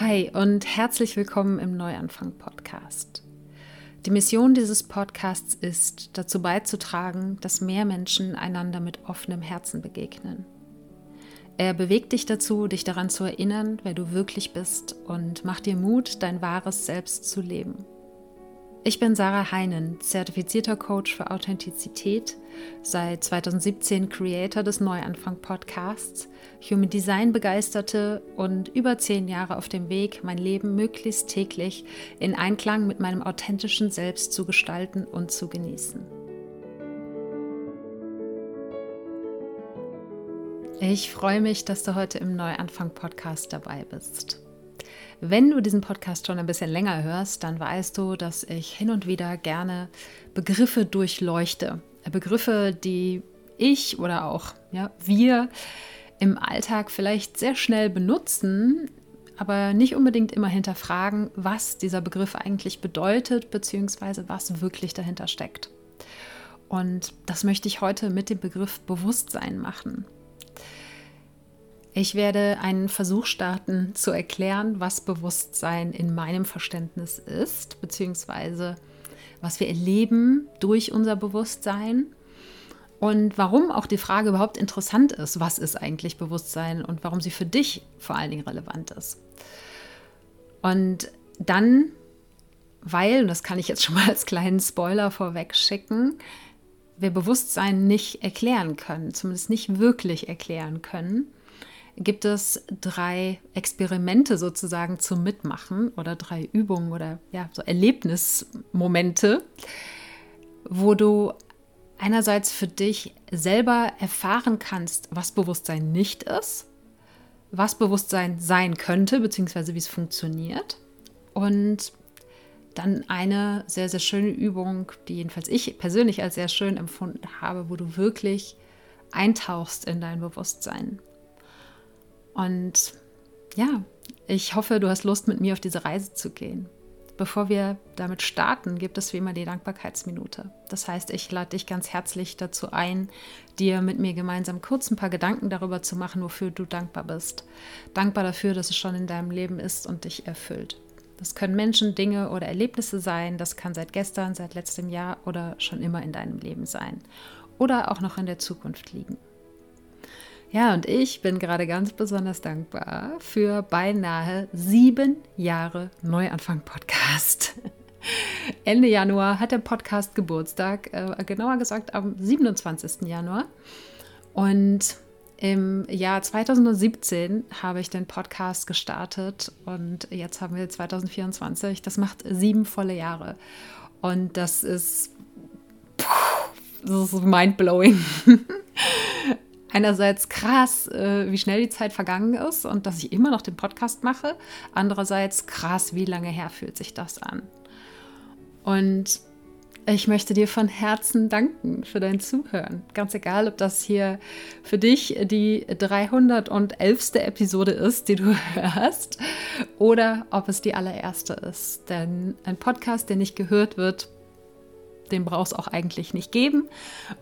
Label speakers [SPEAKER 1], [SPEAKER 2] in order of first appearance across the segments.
[SPEAKER 1] Hi und herzlich willkommen im Neuanfang Podcast. Die Mission dieses Podcasts ist, dazu beizutragen, dass mehr Menschen einander mit offenem Herzen begegnen. Er bewegt dich dazu, dich daran zu erinnern, wer du wirklich bist und macht dir Mut, dein wahres Selbst zu leben. Ich bin Sarah Heinen, zertifizierter Coach für Authentizität, seit 2017 Creator des Neuanfang Podcasts, Human Design Begeisterte und über zehn Jahre auf dem Weg, mein Leben möglichst täglich in Einklang mit meinem authentischen Selbst zu gestalten und zu genießen. Ich freue mich, dass du heute im Neuanfang Podcast dabei bist. Wenn du diesen Podcast schon ein bisschen länger hörst, dann weißt du, dass ich hin und wieder gerne Begriffe durchleuchte. Begriffe, die ich oder auch ja, wir im Alltag vielleicht sehr schnell benutzen, aber nicht unbedingt immer hinterfragen, was dieser Begriff eigentlich bedeutet, beziehungsweise was wirklich dahinter steckt. Und das möchte ich heute mit dem Begriff Bewusstsein machen. Ich werde einen Versuch starten zu erklären, was Bewusstsein in meinem Verständnis ist, beziehungsweise was wir erleben durch unser Bewusstsein und warum auch die Frage überhaupt interessant ist, was ist eigentlich Bewusstsein und warum sie für dich vor allen Dingen relevant ist. Und dann, weil, und das kann ich jetzt schon mal als kleinen Spoiler vorweg schicken, wir Bewusstsein nicht erklären können, zumindest nicht wirklich erklären können, gibt es drei Experimente sozusagen zum Mitmachen oder drei Übungen oder ja, so Erlebnismomente, wo du einerseits für dich selber erfahren kannst, was Bewusstsein nicht ist, was Bewusstsein sein könnte, beziehungsweise wie es funktioniert. Und dann eine sehr, sehr schöne Übung, die jedenfalls ich persönlich als sehr schön empfunden habe, wo du wirklich eintauchst in dein Bewusstsein. Und ja, ich hoffe, du hast Lust, mit mir auf diese Reise zu gehen. Bevor wir damit starten, gibt es wie immer die Dankbarkeitsminute. Das heißt, ich lade dich ganz herzlich dazu ein, dir mit mir gemeinsam kurz ein paar Gedanken darüber zu machen, wofür du dankbar bist. Dankbar dafür, dass es schon in deinem Leben ist und dich erfüllt. Das können Menschen, Dinge oder Erlebnisse sein. Das kann seit gestern, seit letztem Jahr oder schon immer in deinem Leben sein. Oder auch noch in der Zukunft liegen. Ja, und ich bin gerade ganz besonders dankbar für beinahe sieben Jahre Neuanfang-Podcast. Ende Januar hat der Podcast Geburtstag, äh, genauer gesagt am 27. Januar. Und im Jahr 2017 habe ich den Podcast gestartet und jetzt haben wir 2024. Das macht sieben volle Jahre. Und das ist, das ist mindblowing. einerseits krass, äh, wie schnell die Zeit vergangen ist und dass ich immer noch den Podcast mache. Andererseits krass, wie lange her fühlt sich das an. Und ich möchte dir von Herzen danken für dein Zuhören. Ganz egal, ob das hier für dich die 311. Episode ist, die du hörst, oder ob es die allererste ist. Denn ein Podcast, der nicht gehört wird, den brauchst auch eigentlich nicht geben.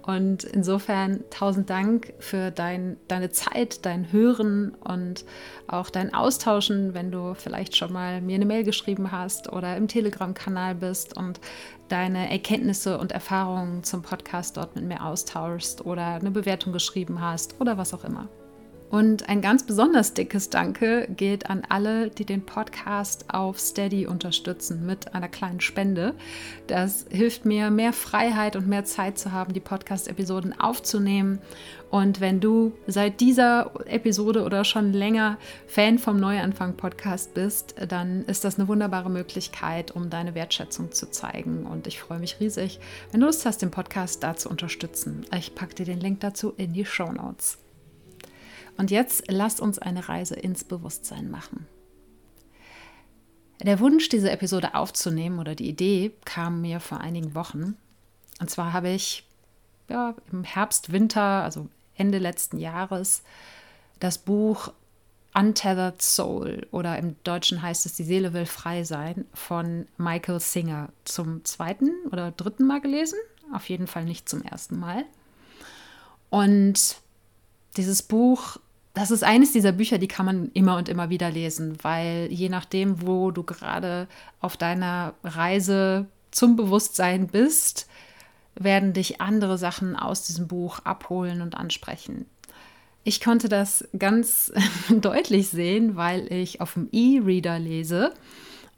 [SPEAKER 1] Und insofern tausend Dank für dein, deine Zeit, dein Hören und auch dein Austauschen, wenn du vielleicht schon mal mir eine Mail geschrieben hast oder im Telegram-Kanal bist und deine Erkenntnisse und Erfahrungen zum Podcast dort mit mir austauschst oder eine Bewertung geschrieben hast oder was auch immer. Und ein ganz besonders dickes Danke geht an alle, die den Podcast auf Steady unterstützen mit einer kleinen Spende. Das hilft mir, mehr Freiheit und mehr Zeit zu haben, die Podcast-Episoden aufzunehmen. Und wenn du seit dieser Episode oder schon länger Fan vom Neuanfang-Podcast bist, dann ist das eine wunderbare Möglichkeit, um deine Wertschätzung zu zeigen. Und ich freue mich riesig, wenn du Lust hast, den Podcast da zu unterstützen. Ich packe dir den Link dazu in die Show Notes. Und jetzt lasst uns eine Reise ins Bewusstsein machen. Der Wunsch, diese Episode aufzunehmen oder die Idee kam mir vor einigen Wochen. Und zwar habe ich ja, im Herbst, Winter, also Ende letzten Jahres, das Buch Untethered Soul oder im Deutschen heißt es Die Seele will frei sein von Michael Singer zum zweiten oder dritten Mal gelesen. Auf jeden Fall nicht zum ersten Mal. Und dieses Buch das ist eines dieser Bücher, die kann man immer und immer wieder lesen, weil je nachdem, wo du gerade auf deiner Reise zum Bewusstsein bist, werden dich andere Sachen aus diesem Buch abholen und ansprechen. Ich konnte das ganz deutlich sehen, weil ich auf dem E-Reader lese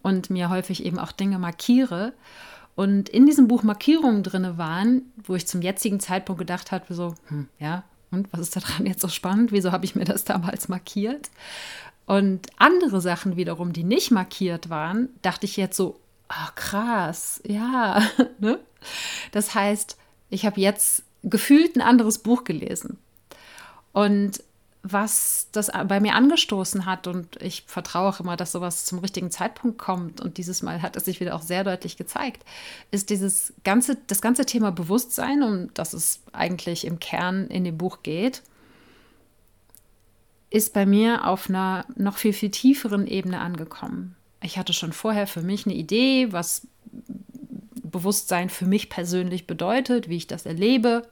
[SPEAKER 1] und mir häufig eben auch Dinge markiere. Und in diesem Buch Markierungen drin waren, wo ich zum jetzigen Zeitpunkt gedacht habe, so, hm, ja, und was ist daran jetzt so spannend? Wieso habe ich mir das damals markiert? Und andere Sachen wiederum, die nicht markiert waren, dachte ich jetzt so, ach krass, ja. ne? Das heißt, ich habe jetzt gefühlt ein anderes Buch gelesen. Und was das bei mir angestoßen hat. Und ich vertraue auch immer, dass sowas zum richtigen Zeitpunkt kommt. Und dieses Mal hat es sich wieder auch sehr deutlich gezeigt, ist dieses ganze, das ganze Thema Bewusstsein, um das es eigentlich im Kern in dem Buch geht, ist bei mir auf einer noch viel, viel tieferen Ebene angekommen. Ich hatte schon vorher für mich eine Idee, was Bewusstsein für mich persönlich bedeutet, wie ich das erlebe,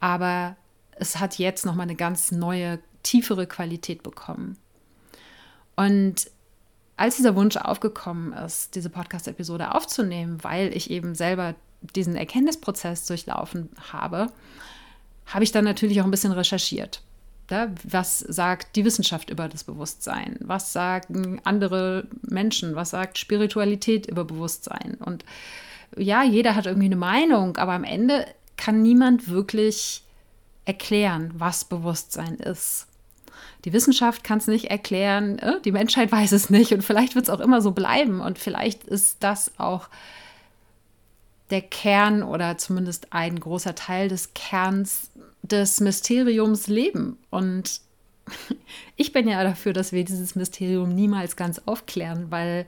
[SPEAKER 1] aber es hat jetzt nochmal eine ganz neue, tiefere Qualität bekommen. Und als dieser Wunsch aufgekommen ist, diese Podcast-Episode aufzunehmen, weil ich eben selber diesen Erkenntnisprozess durchlaufen habe, habe ich dann natürlich auch ein bisschen recherchiert. Was sagt die Wissenschaft über das Bewusstsein? Was sagen andere Menschen? Was sagt Spiritualität über Bewusstsein? Und ja, jeder hat irgendwie eine Meinung, aber am Ende kann niemand wirklich erklären, was Bewusstsein ist. Die Wissenschaft kann es nicht erklären, äh, die Menschheit weiß es nicht und vielleicht wird es auch immer so bleiben und vielleicht ist das auch der Kern oder zumindest ein großer Teil des Kerns des Mysteriums Leben. Und ich bin ja dafür, dass wir dieses Mysterium niemals ganz aufklären, weil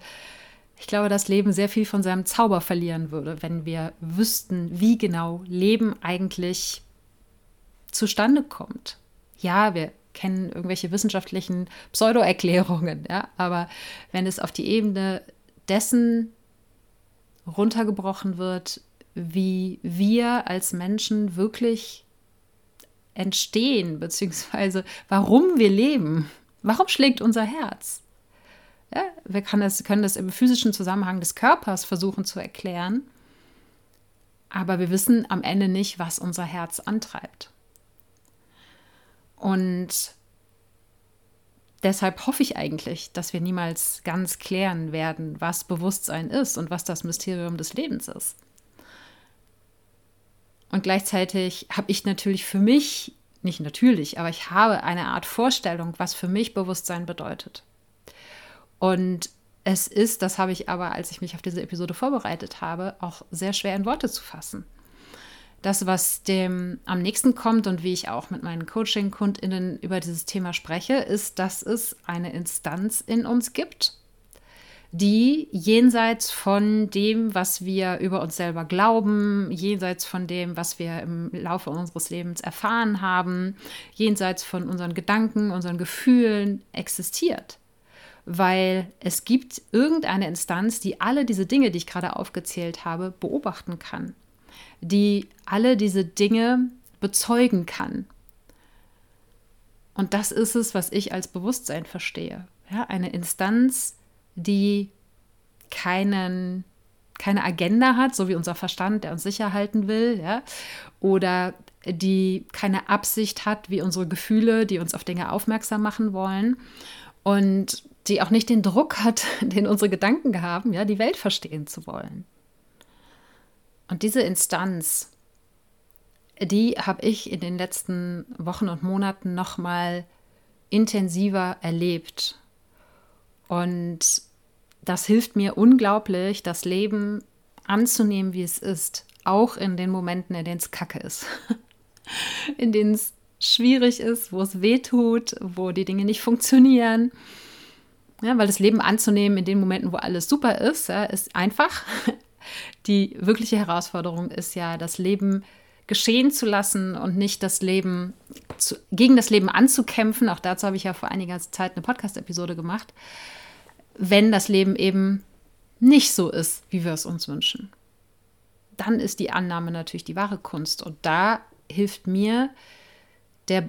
[SPEAKER 1] ich glaube, das Leben sehr viel von seinem Zauber verlieren würde, wenn wir wüssten, wie genau Leben eigentlich zustande kommt. Ja, wir kennen irgendwelche wissenschaftlichen Pseudo-Erklärungen, ja, aber wenn es auf die Ebene dessen runtergebrochen wird, wie wir als Menschen wirklich entstehen, beziehungsweise warum wir leben, warum schlägt unser Herz? Ja, wir können das, können das im physischen Zusammenhang des Körpers versuchen zu erklären, aber wir wissen am Ende nicht, was unser Herz antreibt. Und deshalb hoffe ich eigentlich, dass wir niemals ganz klären werden, was Bewusstsein ist und was das Mysterium des Lebens ist. Und gleichzeitig habe ich natürlich für mich, nicht natürlich, aber ich habe eine Art Vorstellung, was für mich Bewusstsein bedeutet. Und es ist, das habe ich aber, als ich mich auf diese Episode vorbereitet habe, auch sehr schwer in Worte zu fassen das, was dem am nächsten kommt und wie ich auch mit meinen Coaching-KundInnen über dieses Thema spreche, ist, dass es eine Instanz in uns gibt, die jenseits von dem, was wir über uns selber glauben, jenseits von dem, was wir im Laufe unseres Lebens erfahren haben, jenseits von unseren Gedanken, unseren Gefühlen existiert. Weil es gibt irgendeine Instanz, die alle diese Dinge, die ich gerade aufgezählt habe, beobachten kann die alle diese Dinge bezeugen kann. Und das ist es, was ich als Bewusstsein verstehe. Ja, eine Instanz, die keinen, keine Agenda hat, so wie unser Verstand, der uns sicher halten will, ja, oder die keine Absicht hat, wie unsere Gefühle, die uns auf Dinge aufmerksam machen wollen und die auch nicht den Druck hat, den unsere Gedanken haben, ja, die Welt verstehen zu wollen. Und diese Instanz, die habe ich in den letzten Wochen und Monaten noch mal intensiver erlebt. Und das hilft mir unglaublich, das Leben anzunehmen, wie es ist, auch in den Momenten, in denen es kacke ist, in denen es schwierig ist, wo es weh tut, wo die Dinge nicht funktionieren. Ja, weil das Leben anzunehmen in den Momenten, wo alles super ist, ja, ist einfach. Die wirkliche Herausforderung ist ja, das Leben geschehen zu lassen und nicht das Leben zu, gegen das Leben anzukämpfen. Auch dazu habe ich ja vor einiger Zeit eine Podcast-Episode gemacht. Wenn das Leben eben nicht so ist, wie wir es uns wünschen, dann ist die Annahme natürlich die wahre Kunst. Und da hilft mir der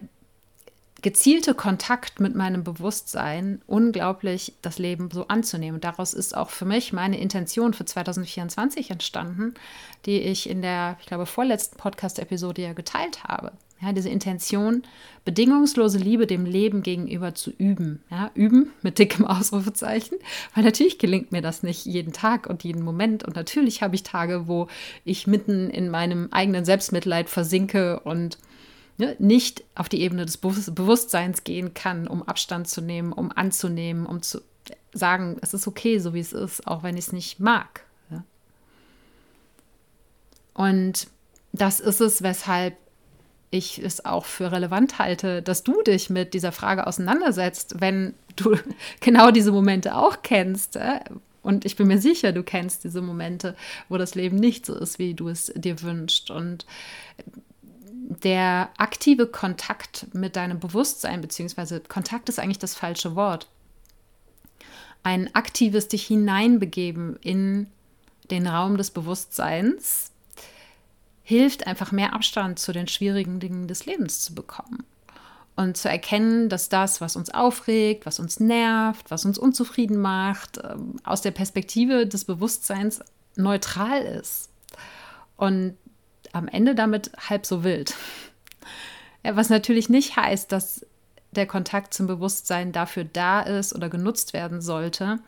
[SPEAKER 1] gezielte Kontakt mit meinem Bewusstsein unglaublich das Leben so anzunehmen. Und daraus ist auch für mich meine Intention für 2024 entstanden, die ich in der, ich glaube, vorletzten Podcast-Episode ja geteilt habe. Ja, diese Intention, bedingungslose Liebe dem Leben gegenüber zu üben. Ja, üben mit dickem Ausrufezeichen, weil natürlich gelingt mir das nicht jeden Tag und jeden Moment. Und natürlich habe ich Tage, wo ich mitten in meinem eigenen Selbstmitleid versinke und ne, nicht auf die Ebene des Bewusstseins gehen kann, um Abstand zu nehmen, um anzunehmen, um zu sagen, es ist okay, so wie es ist, auch wenn ich es nicht mag. Ja. Und das ist es, weshalb ich es auch für relevant halte, dass du dich mit dieser Frage auseinandersetzt, wenn du genau diese Momente auch kennst. Und ich bin mir sicher, du kennst diese Momente, wo das Leben nicht so ist, wie du es dir wünschst. Und der aktive Kontakt mit deinem Bewusstsein, beziehungsweise Kontakt ist eigentlich das falsche Wort. Ein aktives dich hineinbegeben in den Raum des Bewusstseins hilft einfach mehr Abstand zu den schwierigen Dingen des Lebens zu bekommen. Und zu erkennen, dass das, was uns aufregt, was uns nervt, was uns unzufrieden macht, ähm, aus der Perspektive des Bewusstseins neutral ist. Und am Ende damit halb so wild. Ja, was natürlich nicht heißt, dass der Kontakt zum Bewusstsein dafür da ist oder genutzt werden sollte,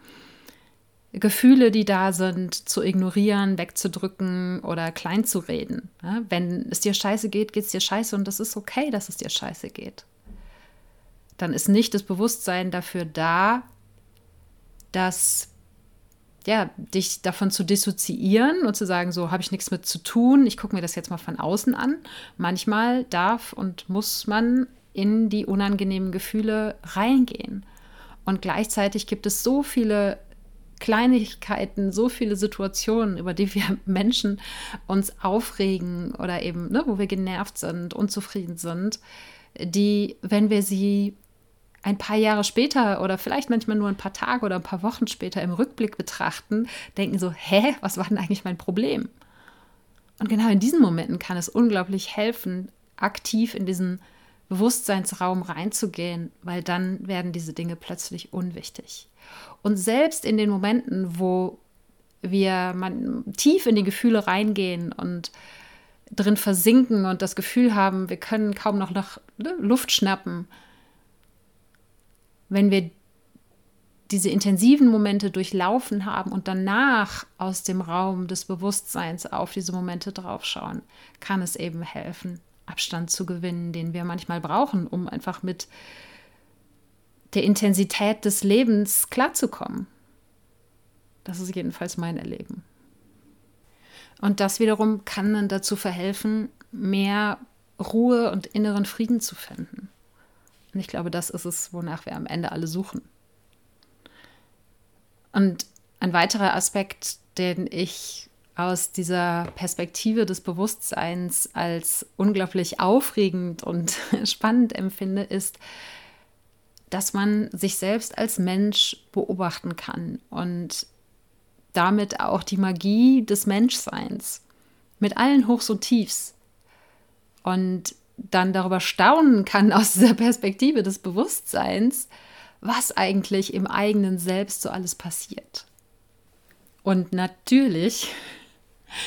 [SPEAKER 1] Gefühle, die da sind, zu ignorieren, wegzudrücken oder klein zu reden. Ja, wenn es dir scheiße geht, geht es dir scheiße und das ist okay, dass es dir scheiße geht. Dann ist nicht das Bewusstsein dafür da, dass ja, dich davon zu dissoziieren und zu sagen, so habe ich nichts mit zu tun, ich gucke mir das jetzt mal von außen an. Manchmal darf und muss man in die unangenehmen Gefühle reingehen. Und gleichzeitig gibt es so viele Kleinigkeiten, so viele Situationen, über die wir Menschen uns aufregen oder eben, ne, wo wir genervt sind, unzufrieden sind, die, wenn wir sie ein paar Jahre später oder vielleicht manchmal nur ein paar Tage oder ein paar Wochen später im Rückblick betrachten, denken so, hä, was war denn eigentlich mein Problem? Und genau in diesen Momenten kann es unglaublich helfen, aktiv in diesen Bewusstseinsraum reinzugehen, weil dann werden diese Dinge plötzlich unwichtig. Und selbst in den Momenten, wo wir tief in die Gefühle reingehen und drin versinken und das Gefühl haben, wir können kaum noch nach ne, Luft schnappen, wenn wir diese intensiven Momente durchlaufen haben und danach aus dem Raum des Bewusstseins auf diese Momente draufschauen, kann es eben helfen, Abstand zu gewinnen, den wir manchmal brauchen, um einfach mit der Intensität des Lebens klarzukommen. Das ist jedenfalls mein Erleben. Und das wiederum kann dann dazu verhelfen, mehr Ruhe und inneren Frieden zu finden. Und ich glaube, das ist es, wonach wir am Ende alle suchen. Und ein weiterer Aspekt, den ich aus dieser Perspektive des Bewusstseins als unglaublich aufregend und spannend empfinde, ist, dass man sich selbst als Mensch beobachten kann und damit auch die Magie des Menschseins mit allen Hochs und Tiefs. Und dann darüber staunen kann aus dieser Perspektive des Bewusstseins, was eigentlich im eigenen Selbst so alles passiert. Und natürlich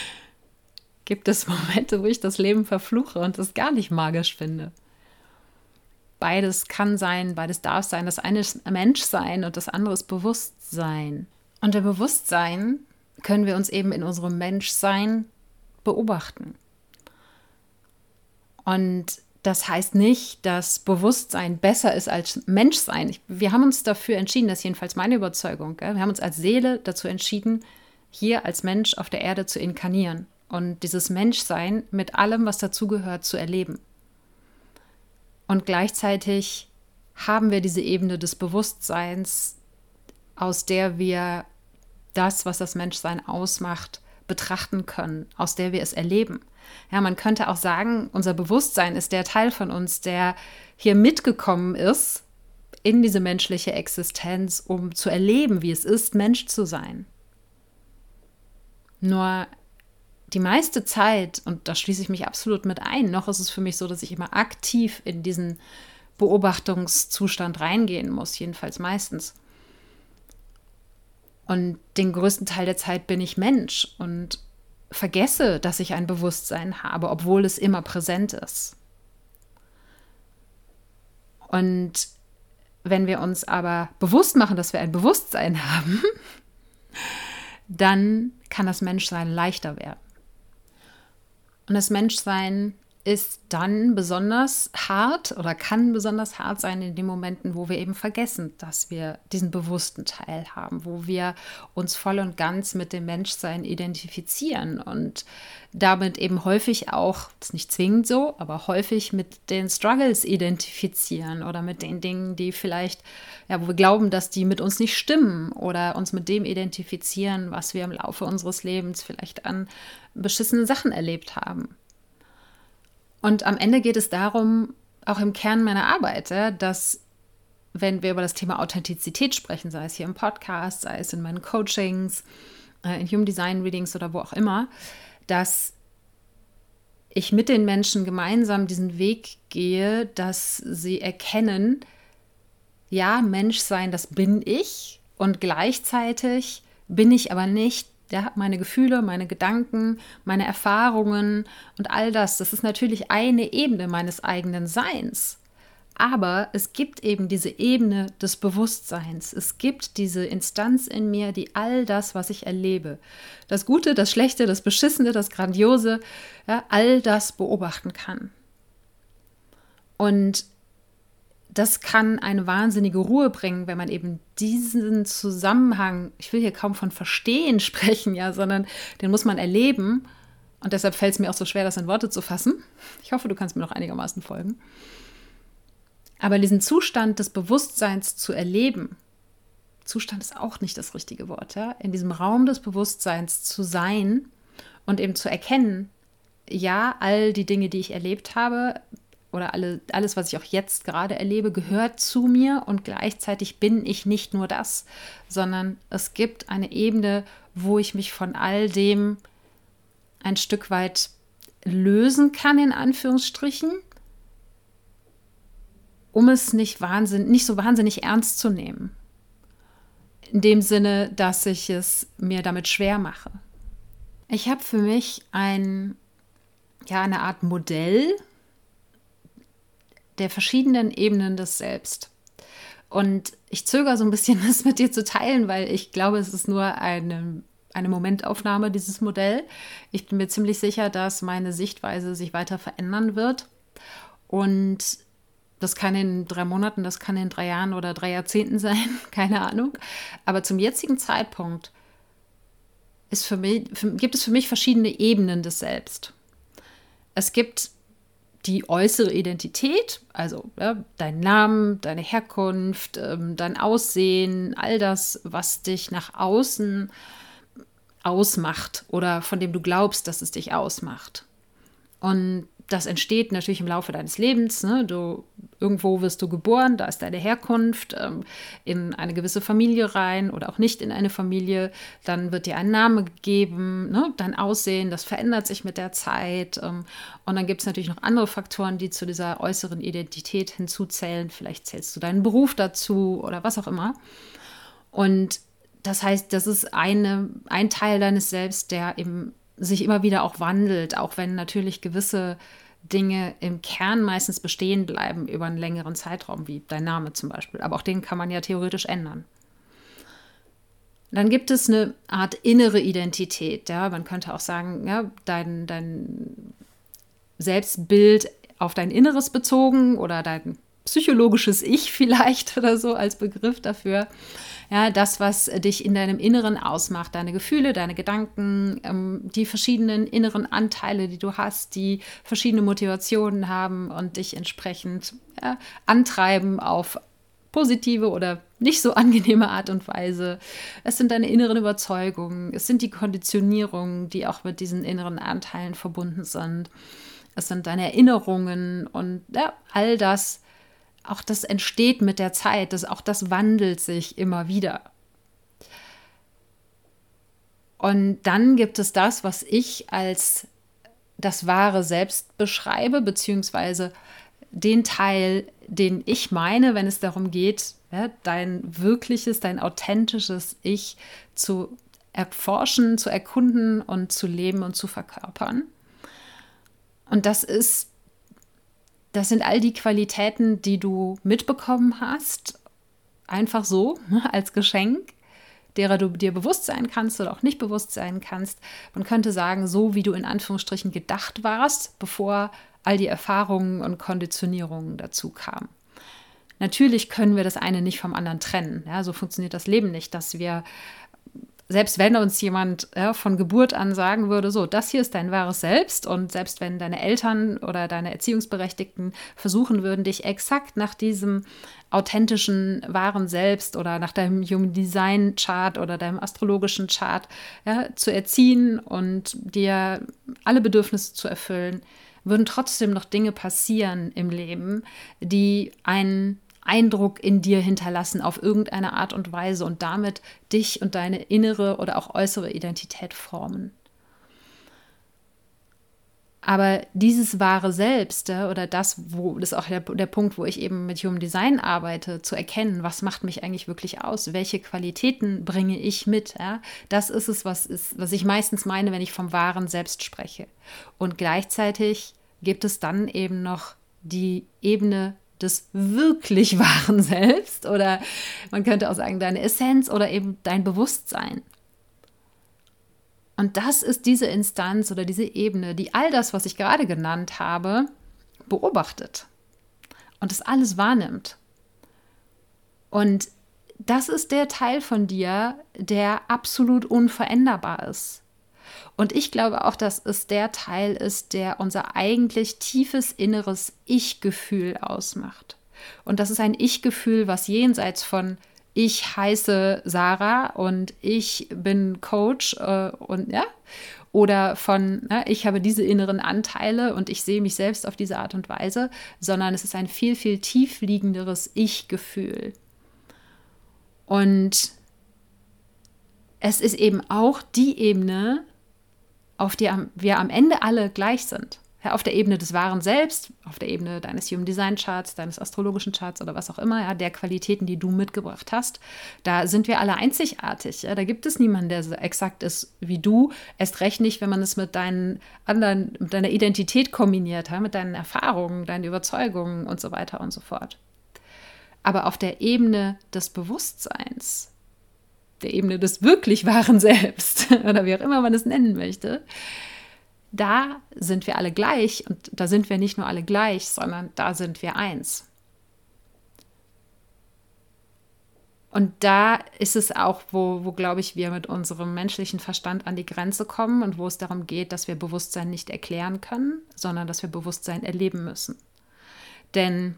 [SPEAKER 1] gibt es Momente, wo ich das Leben verfluche und es gar nicht magisch finde. Beides kann sein, beides darf sein. Das eine ist Menschsein und das andere ist Bewusstsein. Und im Bewusstsein können wir uns eben in unserem Menschsein beobachten. Und das heißt nicht, dass Bewusstsein besser ist als Menschsein. Wir haben uns dafür entschieden, das ist jedenfalls meine Überzeugung. Wir haben uns als Seele dazu entschieden, hier als Mensch auf der Erde zu inkarnieren und dieses Menschsein mit allem, was dazugehört, zu erleben. Und gleichzeitig haben wir diese Ebene des Bewusstseins, aus der wir das, was das Menschsein ausmacht, betrachten können, aus der wir es erleben. Ja, man könnte auch sagen, unser Bewusstsein ist der Teil von uns, der hier mitgekommen ist in diese menschliche Existenz, um zu erleben, wie es ist, Mensch zu sein. Nur die meiste Zeit, und da schließe ich mich absolut mit ein, noch ist es für mich so, dass ich immer aktiv in diesen Beobachtungszustand reingehen muss, jedenfalls meistens. Und den größten Teil der Zeit bin ich Mensch und vergesse, dass ich ein Bewusstsein habe, obwohl es immer präsent ist. Und wenn wir uns aber bewusst machen, dass wir ein Bewusstsein haben, dann kann das Menschsein leichter werden. Und das Menschsein ist dann besonders hart oder kann besonders hart sein in den Momenten, wo wir eben vergessen, dass wir diesen bewussten Teil haben, wo wir uns voll und ganz mit dem Menschsein identifizieren und damit eben häufig auch, das ist nicht zwingend so, aber häufig mit den Struggles identifizieren oder mit den Dingen, die vielleicht, ja, wo wir glauben, dass die mit uns nicht stimmen oder uns mit dem identifizieren, was wir im Laufe unseres Lebens vielleicht an beschissenen Sachen erlebt haben. Und am Ende geht es darum, auch im Kern meiner Arbeit, dass wenn wir über das Thema Authentizität sprechen, sei es hier im Podcast, sei es in meinen Coachings, äh, in Human Design Readings oder wo auch immer, dass ich mit den Menschen gemeinsam diesen Weg gehe, dass sie erkennen, ja, Mensch sein, das bin ich und gleichzeitig bin ich aber nicht ja, meine Gefühle, meine Gedanken, meine Erfahrungen und all das, das ist natürlich eine Ebene meines eigenen Seins. Aber es gibt eben diese Ebene des Bewusstseins. Es gibt diese Instanz in mir, die all das, was ich erlebe, das Gute, das Schlechte, das Beschissene, das Grandiose, ja, all das beobachten kann. Und das kann eine wahnsinnige Ruhe bringen, wenn man eben diesen Zusammenhang, ich will hier kaum von Verstehen sprechen, ja, sondern den muss man erleben. Und deshalb fällt es mir auch so schwer, das in Worte zu fassen. Ich hoffe, du kannst mir noch einigermaßen folgen. Aber diesen Zustand des Bewusstseins zu erleben, Zustand ist auch nicht das richtige Wort, ja? in diesem Raum des Bewusstseins zu sein und eben zu erkennen, ja, all die Dinge, die ich erlebt habe, oder alle, alles, was ich auch jetzt gerade erlebe, gehört zu mir und gleichzeitig bin ich nicht nur das, sondern es gibt eine Ebene, wo ich mich von all dem ein Stück weit lösen kann, in Anführungsstrichen, um es nicht, wahnsinn, nicht so wahnsinnig ernst zu nehmen. In dem Sinne, dass ich es mir damit schwer mache. Ich habe für mich ein, ja, eine Art Modell der verschiedenen Ebenen des Selbst. Und ich zögere so ein bisschen, das mit dir zu teilen, weil ich glaube, es ist nur eine, eine Momentaufnahme, dieses Modell. Ich bin mir ziemlich sicher, dass meine Sichtweise sich weiter verändern wird. Und das kann in drei Monaten, das kann in drei Jahren oder drei Jahrzehnten sein, keine Ahnung. Aber zum jetzigen Zeitpunkt ist für mich, für, gibt es für mich verschiedene Ebenen des Selbst. Es gibt die äußere Identität, also ja, dein Name, deine Herkunft, ähm, dein Aussehen, all das, was dich nach außen ausmacht oder von dem du glaubst, dass es dich ausmacht. Und das entsteht natürlich im Laufe deines Lebens. Ne? Du, irgendwo wirst du geboren, da ist deine Herkunft, ähm, in eine gewisse Familie rein oder auch nicht in eine Familie. Dann wird dir ein Name gegeben, ne? dein Aussehen, das verändert sich mit der Zeit. Ähm, und dann gibt es natürlich noch andere Faktoren, die zu dieser äußeren Identität hinzuzählen. Vielleicht zählst du deinen Beruf dazu oder was auch immer. Und das heißt, das ist eine, ein Teil deines Selbst, der eben sich immer wieder auch wandelt, auch wenn natürlich gewisse Dinge im Kern meistens bestehen bleiben über einen längeren Zeitraum, wie dein Name zum Beispiel. Aber auch den kann man ja theoretisch ändern. Dann gibt es eine Art innere Identität. Ja? Man könnte auch sagen, ja, dein, dein Selbstbild auf dein Inneres bezogen oder dein psychologisches Ich vielleicht oder so als Begriff dafür. Ja, das, was dich in deinem Inneren ausmacht, deine Gefühle, deine Gedanken, ähm, die verschiedenen inneren Anteile, die du hast, die verschiedene Motivationen haben und dich entsprechend ja, antreiben auf positive oder nicht so angenehme Art und Weise. Es sind deine inneren Überzeugungen, es sind die Konditionierungen, die auch mit diesen inneren Anteilen verbunden sind. Es sind deine Erinnerungen und ja, all das, auch das entsteht mit der Zeit, das, auch das wandelt sich immer wieder. Und dann gibt es das, was ich als das wahre Selbst beschreibe, beziehungsweise den Teil, den ich meine, wenn es darum geht, ja, dein wirkliches, dein authentisches Ich zu erforschen, zu erkunden und zu leben und zu verkörpern. Und das ist, das sind all die Qualitäten, die du mitbekommen hast, einfach so als Geschenk, derer du dir bewusst sein kannst oder auch nicht bewusst sein kannst. Man könnte sagen, so wie du in Anführungsstrichen gedacht warst, bevor all die Erfahrungen und Konditionierungen dazu kamen. Natürlich können wir das eine nicht vom anderen trennen. Ja, so funktioniert das Leben nicht, dass wir selbst wenn uns jemand ja, von Geburt an sagen würde, so, das hier ist dein wahres Selbst und selbst wenn deine Eltern oder deine Erziehungsberechtigten versuchen würden, dich exakt nach diesem authentischen, wahren Selbst oder nach deinem Human Design Chart oder deinem astrologischen Chart ja, zu erziehen und dir alle Bedürfnisse zu erfüllen, würden trotzdem noch Dinge passieren im Leben, die einen Eindruck in dir hinterlassen auf irgendeine Art und Weise und damit dich und deine innere oder auch äußere Identität formen. Aber dieses wahre Selbst oder das, wo das ist auch der, der Punkt, wo ich eben mit Human Design arbeite, zu erkennen, was macht mich eigentlich wirklich aus, welche Qualitäten bringe ich mit. Ja? Das ist es, was, ist, was ich meistens meine, wenn ich vom wahren Selbst spreche. Und gleichzeitig gibt es dann eben noch die Ebene des wirklich wahren Selbst oder man könnte auch sagen deine Essenz oder eben dein Bewusstsein. Und das ist diese Instanz oder diese Ebene, die all das, was ich gerade genannt habe, beobachtet und das alles wahrnimmt. Und das ist der Teil von dir, der absolut unveränderbar ist. Und ich glaube auch, dass es der Teil ist, der unser eigentlich tiefes inneres Ich-Gefühl ausmacht. Und das ist ein Ich-Gefühl, was jenseits von ich heiße Sarah und ich bin Coach äh, und ja, oder von na, ich habe diese inneren Anteile und ich sehe mich selbst auf diese Art und Weise, sondern es ist ein viel, viel tiefliegenderes Ich-Gefühl. Und es ist eben auch die Ebene, auf der wir am Ende alle gleich sind. Ja, auf der Ebene des wahren Selbst, auf der Ebene deines Human Design Charts, deines astrologischen Charts oder was auch immer, ja, der Qualitäten, die du mitgebracht hast, da sind wir alle einzigartig. Ja, da gibt es niemanden, der so exakt ist wie du. Erst recht nicht, wenn man es mit deinen anderen, mit deiner Identität kombiniert, mit deinen Erfahrungen, deinen Überzeugungen und so weiter und so fort. Aber auf der Ebene des Bewusstseins, der Ebene des wirklich wahren Selbst oder wie auch immer man es nennen möchte, da sind wir alle gleich und da sind wir nicht nur alle gleich, sondern da sind wir eins. Und da ist es auch, wo, wo glaube ich, wir mit unserem menschlichen Verstand an die Grenze kommen und wo es darum geht, dass wir Bewusstsein nicht erklären können, sondern dass wir Bewusstsein erleben müssen. Denn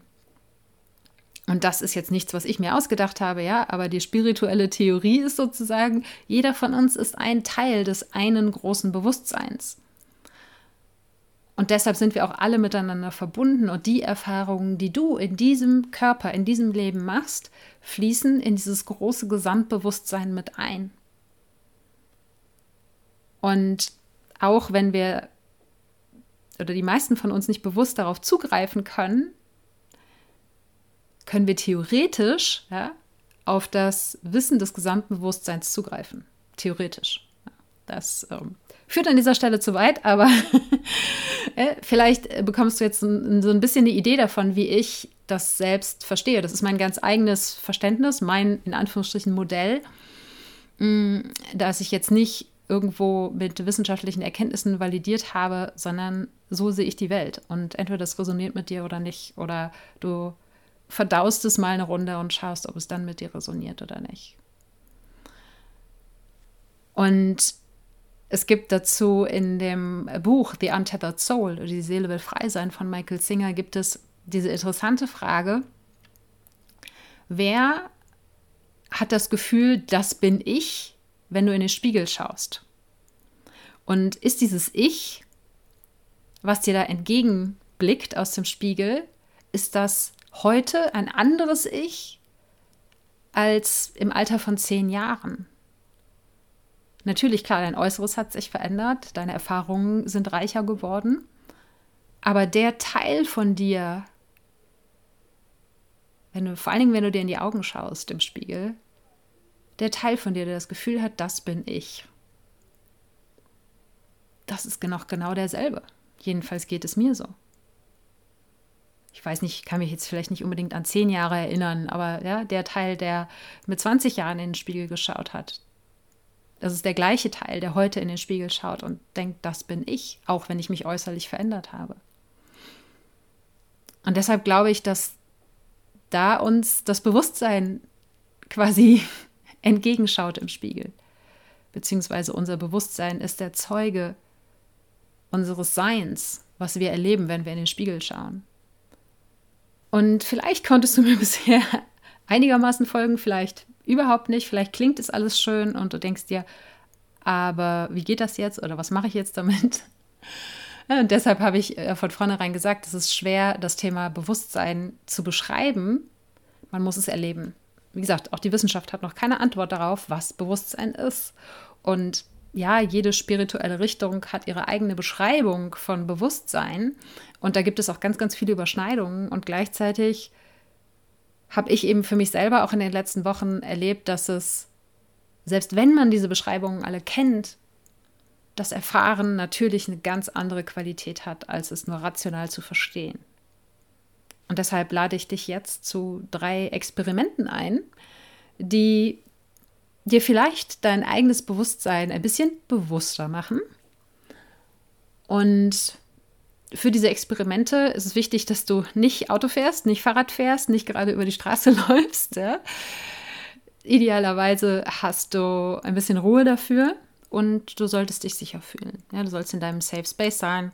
[SPEAKER 1] und das ist jetzt nichts, was ich mir ausgedacht habe, ja, aber die spirituelle Theorie ist sozusagen, jeder von uns ist ein Teil des einen großen Bewusstseins. Und deshalb sind wir auch alle miteinander verbunden und die Erfahrungen, die du in diesem Körper, in diesem Leben machst, fließen in dieses große Gesamtbewusstsein mit ein. Und auch wenn wir oder die meisten von uns nicht bewusst darauf zugreifen können, können wir theoretisch ja, auf das Wissen des gesamten Bewusstseins zugreifen. Theoretisch. Das ähm, führt an dieser Stelle zu weit, aber äh, vielleicht bekommst du jetzt so ein bisschen eine Idee davon, wie ich das selbst verstehe. Das ist mein ganz eigenes Verständnis, mein in Anführungsstrichen Modell, mm, dass ich jetzt nicht irgendwo mit wissenschaftlichen Erkenntnissen validiert habe, sondern so sehe ich die Welt. Und entweder das resoniert mit dir oder nicht, oder du verdaust es mal eine Runde und schaust, ob es dann mit dir resoniert oder nicht. Und es gibt dazu in dem Buch The Untethered Soul, die Seele will frei sein von Michael Singer, gibt es diese interessante Frage, wer hat das Gefühl, das bin ich, wenn du in den Spiegel schaust? Und ist dieses Ich, was dir da entgegenblickt aus dem Spiegel, ist das heute ein anderes Ich als im Alter von zehn Jahren. Natürlich, klar, dein Äußeres hat sich verändert, deine Erfahrungen sind reicher geworden, aber der Teil von dir, wenn du, vor allen Dingen, wenn du dir in die Augen schaust im Spiegel, der Teil von dir, der das Gefühl hat, das bin ich. Das ist genau, genau derselbe. Jedenfalls geht es mir so. Ich weiß nicht, kann mich jetzt vielleicht nicht unbedingt an zehn Jahre erinnern, aber ja, der Teil, der mit 20 Jahren in den Spiegel geschaut hat, das ist der gleiche Teil, der heute in den Spiegel schaut und denkt, das bin ich, auch wenn ich mich äußerlich verändert habe. Und deshalb glaube ich, dass da uns das Bewusstsein quasi entgegenschaut im Spiegel. Beziehungsweise unser Bewusstsein ist der Zeuge unseres Seins, was wir erleben, wenn wir in den Spiegel schauen. Und vielleicht konntest du mir bisher einigermaßen folgen, vielleicht überhaupt nicht, vielleicht klingt es alles schön und du denkst dir, aber wie geht das jetzt oder was mache ich jetzt damit? Und deshalb habe ich äh, von vornherein gesagt, es ist schwer, das Thema Bewusstsein zu beschreiben. Man muss es erleben. Wie gesagt, auch die Wissenschaft hat noch keine Antwort darauf, was Bewusstsein ist. Und ja, jede spirituelle Richtung hat ihre eigene Beschreibung von Bewusstsein. Und da gibt es auch ganz, ganz viele Überschneidungen. Und gleichzeitig habe ich eben für mich selber auch in den letzten Wochen erlebt, dass es, selbst wenn man diese Beschreibungen alle kennt, das Erfahren natürlich eine ganz andere Qualität hat, als es nur rational zu verstehen. Und deshalb lade ich dich jetzt zu drei Experimenten ein, die dir vielleicht dein eigenes Bewusstsein ein bisschen bewusster machen. Und für diese Experimente ist es wichtig, dass du nicht Auto fährst, nicht Fahrrad fährst, nicht gerade über die Straße läufst. Ja? Idealerweise hast du ein bisschen Ruhe dafür und du solltest dich sicher fühlen. Ja, du sollst in deinem Safe Space sein.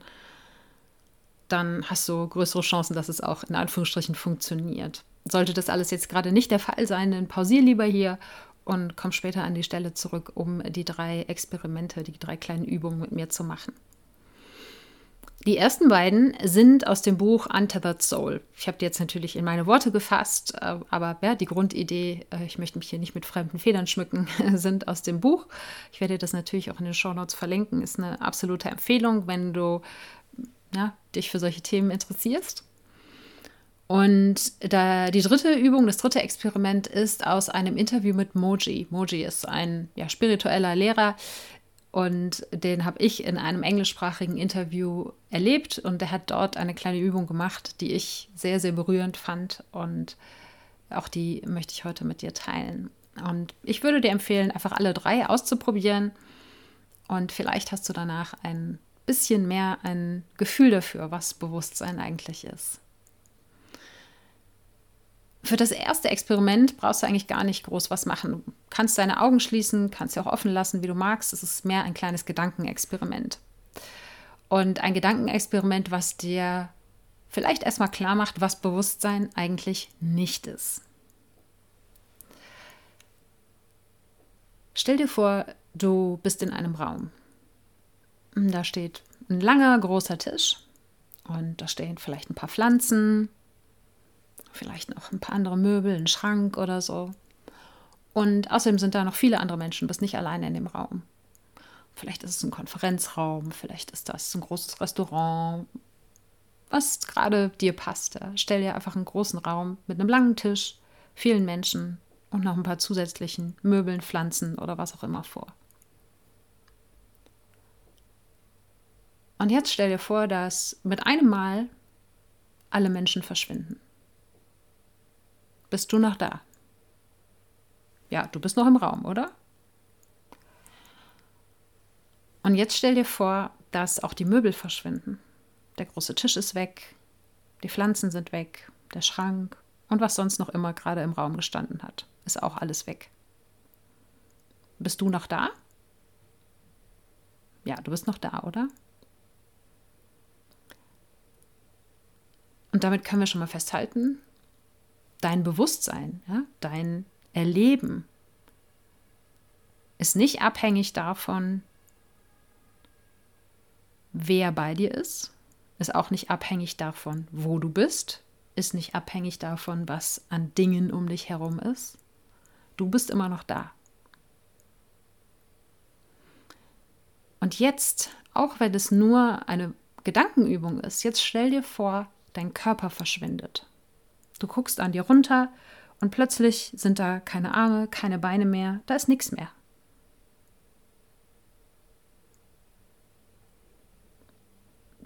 [SPEAKER 1] Dann hast du größere Chancen, dass es auch in Anführungsstrichen funktioniert. Sollte das alles jetzt gerade nicht der Fall sein, dann pausier lieber hier und komm später an die Stelle zurück, um die drei Experimente, die drei kleinen Übungen mit mir zu machen. Die ersten beiden sind aus dem Buch Untethered Soul. Ich habe die jetzt natürlich in meine Worte gefasst, äh, aber ja, die Grundidee, äh, ich möchte mich hier nicht mit fremden Federn schmücken, sind aus dem Buch. Ich werde das natürlich auch in den Show Notes verlinken. Ist eine absolute Empfehlung, wenn du ja, dich für solche Themen interessierst. Und da, die dritte Übung, das dritte Experiment ist aus einem Interview mit Moji. Moji ist ein ja, spiritueller Lehrer, und den habe ich in einem englischsprachigen Interview erlebt und der hat dort eine kleine Übung gemacht, die ich sehr, sehr berührend fand und auch die möchte ich heute mit dir teilen. Und ich würde dir empfehlen, einfach alle drei auszuprobieren und vielleicht hast du danach ein bisschen mehr ein Gefühl dafür, was Bewusstsein eigentlich ist. Für das erste Experiment brauchst du eigentlich gar nicht groß was machen. Du kannst deine Augen schließen, kannst sie auch offen lassen, wie du magst. Es ist mehr ein kleines Gedankenexperiment. Und ein Gedankenexperiment, was dir vielleicht erstmal klar macht, was Bewusstsein eigentlich nicht ist. Stell dir vor, du bist in einem Raum. Da steht ein langer, großer Tisch und da stehen vielleicht ein paar Pflanzen, vielleicht noch ein paar andere Möbel, ein Schrank oder so. Und außerdem sind da noch viele andere Menschen, bist nicht alleine in dem Raum. Vielleicht ist es ein Konferenzraum, vielleicht ist das ein großes Restaurant, was gerade dir passt. Stell dir einfach einen großen Raum mit einem langen Tisch, vielen Menschen und noch ein paar zusätzlichen Möbeln, Pflanzen oder was auch immer vor. Und jetzt stell dir vor, dass mit einem Mal alle Menschen verschwinden. Bist du noch da? Ja, du bist noch im Raum, oder? Und jetzt stell dir vor, dass auch die Möbel verschwinden. Der große Tisch ist weg, die Pflanzen sind weg, der Schrank und was sonst noch immer gerade im Raum gestanden hat, ist auch alles weg. Bist du noch da? Ja, du bist noch da, oder? Und damit können wir schon mal festhalten, dein Bewusstsein, ja, dein Erleben ist nicht abhängig davon, wer bei dir ist, ist auch nicht abhängig davon, wo du bist, ist nicht abhängig davon, was an Dingen um dich herum ist. Du bist immer noch da. Und jetzt, auch wenn es nur eine Gedankenübung ist, jetzt stell dir vor, dein Körper verschwindet. Du guckst an dir runter und plötzlich sind da keine Arme, keine Beine mehr, da ist nichts mehr.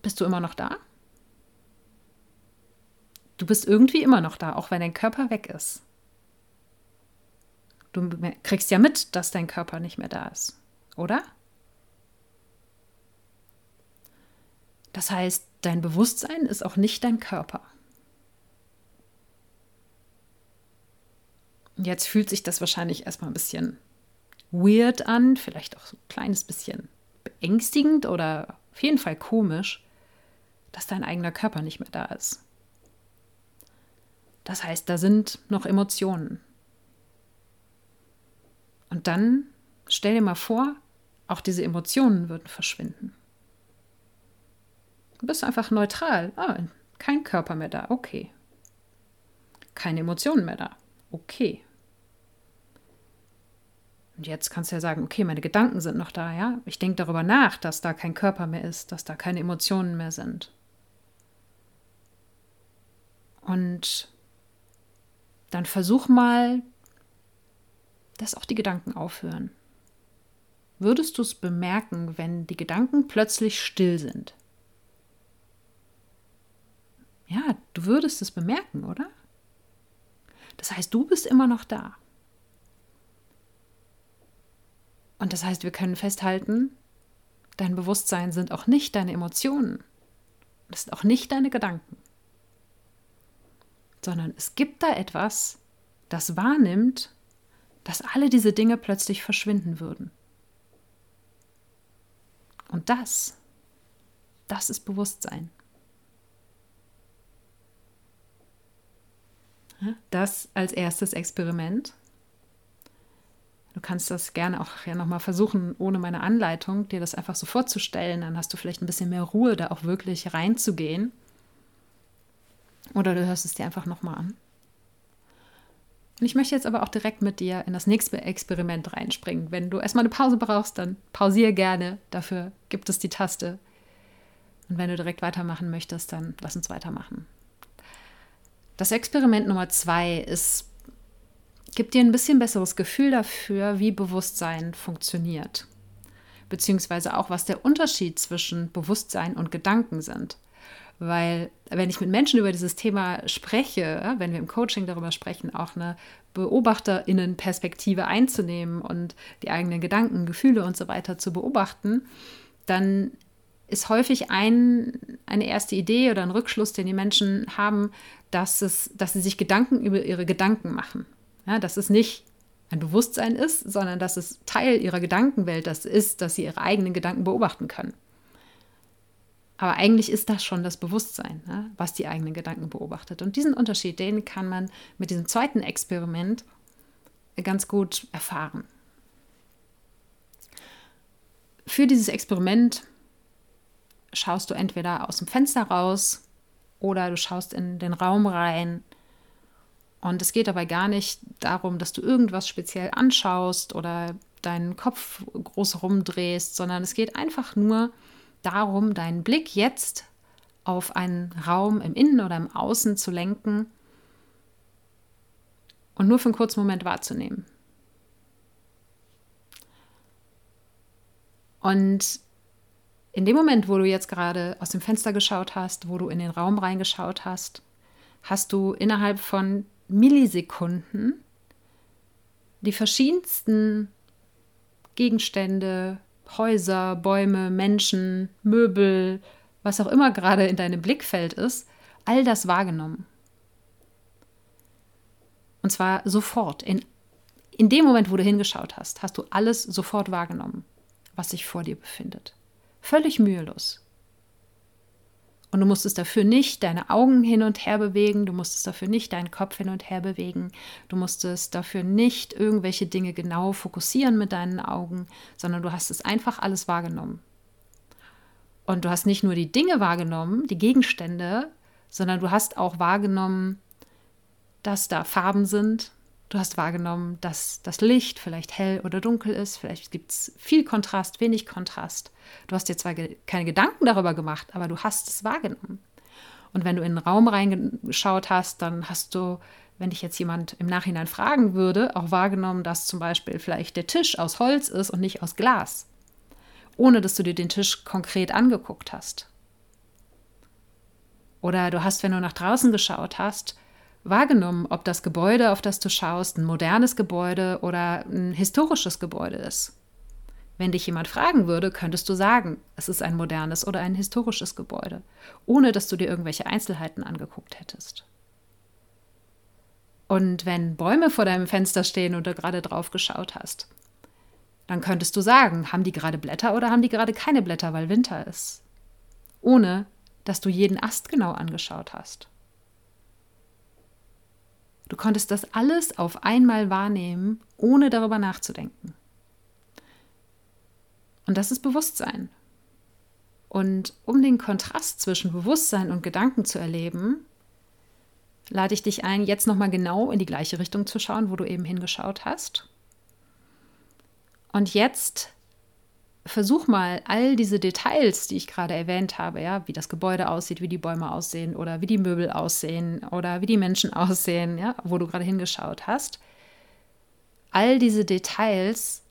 [SPEAKER 1] Bist du immer noch da? Du bist irgendwie immer noch da, auch wenn dein Körper weg ist. Du kriegst ja mit, dass dein Körper nicht mehr da ist, oder? Das heißt, dein Bewusstsein ist auch nicht dein Körper. Jetzt fühlt sich das wahrscheinlich erstmal ein bisschen weird an, vielleicht auch so ein kleines bisschen beängstigend oder auf jeden Fall komisch, dass dein eigener Körper nicht mehr da ist. Das heißt, da sind noch Emotionen. Und dann stell dir mal vor, auch diese Emotionen würden verschwinden. Du bist einfach neutral. Ah, kein Körper mehr da. Okay. Keine Emotionen mehr da. Okay. Und jetzt kannst du ja sagen, okay, meine Gedanken sind noch da, ja? Ich denke darüber nach, dass da kein Körper mehr ist, dass da keine Emotionen mehr sind. Und dann versuch mal, dass auch die Gedanken aufhören. Würdest du es bemerken, wenn die Gedanken plötzlich still sind? Ja, du würdest es bemerken, oder? Das heißt, du bist immer noch da. Und das heißt, wir können festhalten, dein Bewusstsein sind auch nicht deine Emotionen. Das sind auch nicht deine Gedanken. Sondern es gibt da etwas, das wahrnimmt, dass alle diese Dinge plötzlich verschwinden würden. Und das, das ist Bewusstsein. Das als erstes Experiment. Du kannst das gerne auch ja nochmal versuchen, ohne meine Anleitung, dir das einfach so vorzustellen. Dann hast du vielleicht ein bisschen mehr Ruhe, da auch wirklich reinzugehen. Oder du hörst es dir einfach nochmal an. Und ich möchte jetzt aber auch direkt mit dir in das nächste Experiment reinspringen. Wenn du erstmal eine Pause brauchst, dann pausiere gerne. Dafür gibt es die Taste. Und wenn du direkt weitermachen möchtest, dann lass uns weitermachen. Das Experiment Nummer zwei ist gibt dir ein bisschen besseres Gefühl dafür, wie Bewusstsein funktioniert. Beziehungsweise auch, was der Unterschied zwischen Bewusstsein und Gedanken sind. Weil, wenn ich mit Menschen über dieses Thema spreche, wenn wir im Coaching darüber sprechen, auch eine BeobachterInnen-Perspektive einzunehmen und die eigenen Gedanken, Gefühle und so weiter zu beobachten, dann ist häufig ein, eine erste Idee oder ein Rückschluss, den die Menschen haben, dass, es, dass sie sich Gedanken über ihre Gedanken machen. Ja, dass es nicht ein Bewusstsein ist, sondern dass es Teil ihrer Gedankenwelt das ist, dass sie ihre eigenen Gedanken beobachten können. Aber eigentlich ist das schon das Bewusstsein, ne, was die eigenen Gedanken beobachtet. Und diesen Unterschied, den kann man mit diesem zweiten Experiment ganz gut erfahren. Für dieses Experiment schaust du entweder aus dem Fenster raus oder du schaust in den Raum rein und es geht dabei gar nicht darum, dass du irgendwas speziell anschaust oder deinen Kopf groß rumdrehst, sondern es geht einfach nur darum, deinen Blick jetzt auf einen Raum im Innen oder im Außen zu lenken und nur für einen kurzen Moment wahrzunehmen. Und in dem Moment, wo du jetzt gerade aus dem Fenster geschaut hast, wo du in den Raum reingeschaut hast, hast du innerhalb von Millisekunden die verschiedensten Gegenstände, Häuser, Bäume, Menschen, Möbel, was auch immer gerade in deinem Blickfeld ist, all das wahrgenommen. Und zwar sofort. In, in dem Moment, wo du hingeschaut hast, hast du alles sofort wahrgenommen, was sich vor dir befindet. Völlig mühelos. Und du musstest dafür nicht deine Augen hin und her bewegen, du musstest dafür nicht deinen Kopf hin und her bewegen, du musstest dafür nicht irgendwelche Dinge genau fokussieren mit deinen Augen, sondern du hast es einfach alles wahrgenommen. Und du hast nicht nur die Dinge wahrgenommen, die Gegenstände, sondern du hast auch wahrgenommen, dass da Farben sind, Du hast wahrgenommen, dass das Licht vielleicht hell oder dunkel ist. Vielleicht gibt es viel Kontrast, wenig Kontrast. Du hast dir zwar ge keine Gedanken darüber gemacht, aber du hast es wahrgenommen. Und wenn du in den Raum reingeschaut hast, dann hast du, wenn dich jetzt jemand im Nachhinein fragen würde, auch wahrgenommen, dass zum Beispiel vielleicht der Tisch aus Holz ist und nicht aus Glas, ohne dass du dir den Tisch konkret angeguckt hast. Oder du hast, wenn du nach draußen geschaut hast, wahrgenommen, ob das Gebäude, auf das du schaust, ein modernes Gebäude oder ein historisches Gebäude ist. Wenn dich jemand fragen würde, könntest du sagen, es ist ein modernes oder ein historisches Gebäude, ohne dass du dir irgendwelche Einzelheiten angeguckt hättest. Und wenn Bäume vor deinem Fenster stehen und du gerade drauf geschaut hast, dann könntest du sagen, haben die gerade Blätter oder haben die gerade keine Blätter, weil Winter ist, ohne dass du jeden Ast genau angeschaut hast. Du konntest das alles auf einmal wahrnehmen, ohne darüber nachzudenken. Und das ist Bewusstsein. Und um den Kontrast zwischen Bewusstsein und Gedanken zu erleben, lade ich dich ein, jetzt nochmal genau in die gleiche Richtung zu schauen, wo du eben hingeschaut hast. Und jetzt versuch mal all diese Details, die ich gerade erwähnt habe, ja, wie das Gebäude aussieht, wie die Bäume aussehen oder wie die Möbel aussehen oder wie die Menschen aussehen, ja, wo du gerade hingeschaut hast. All diese Details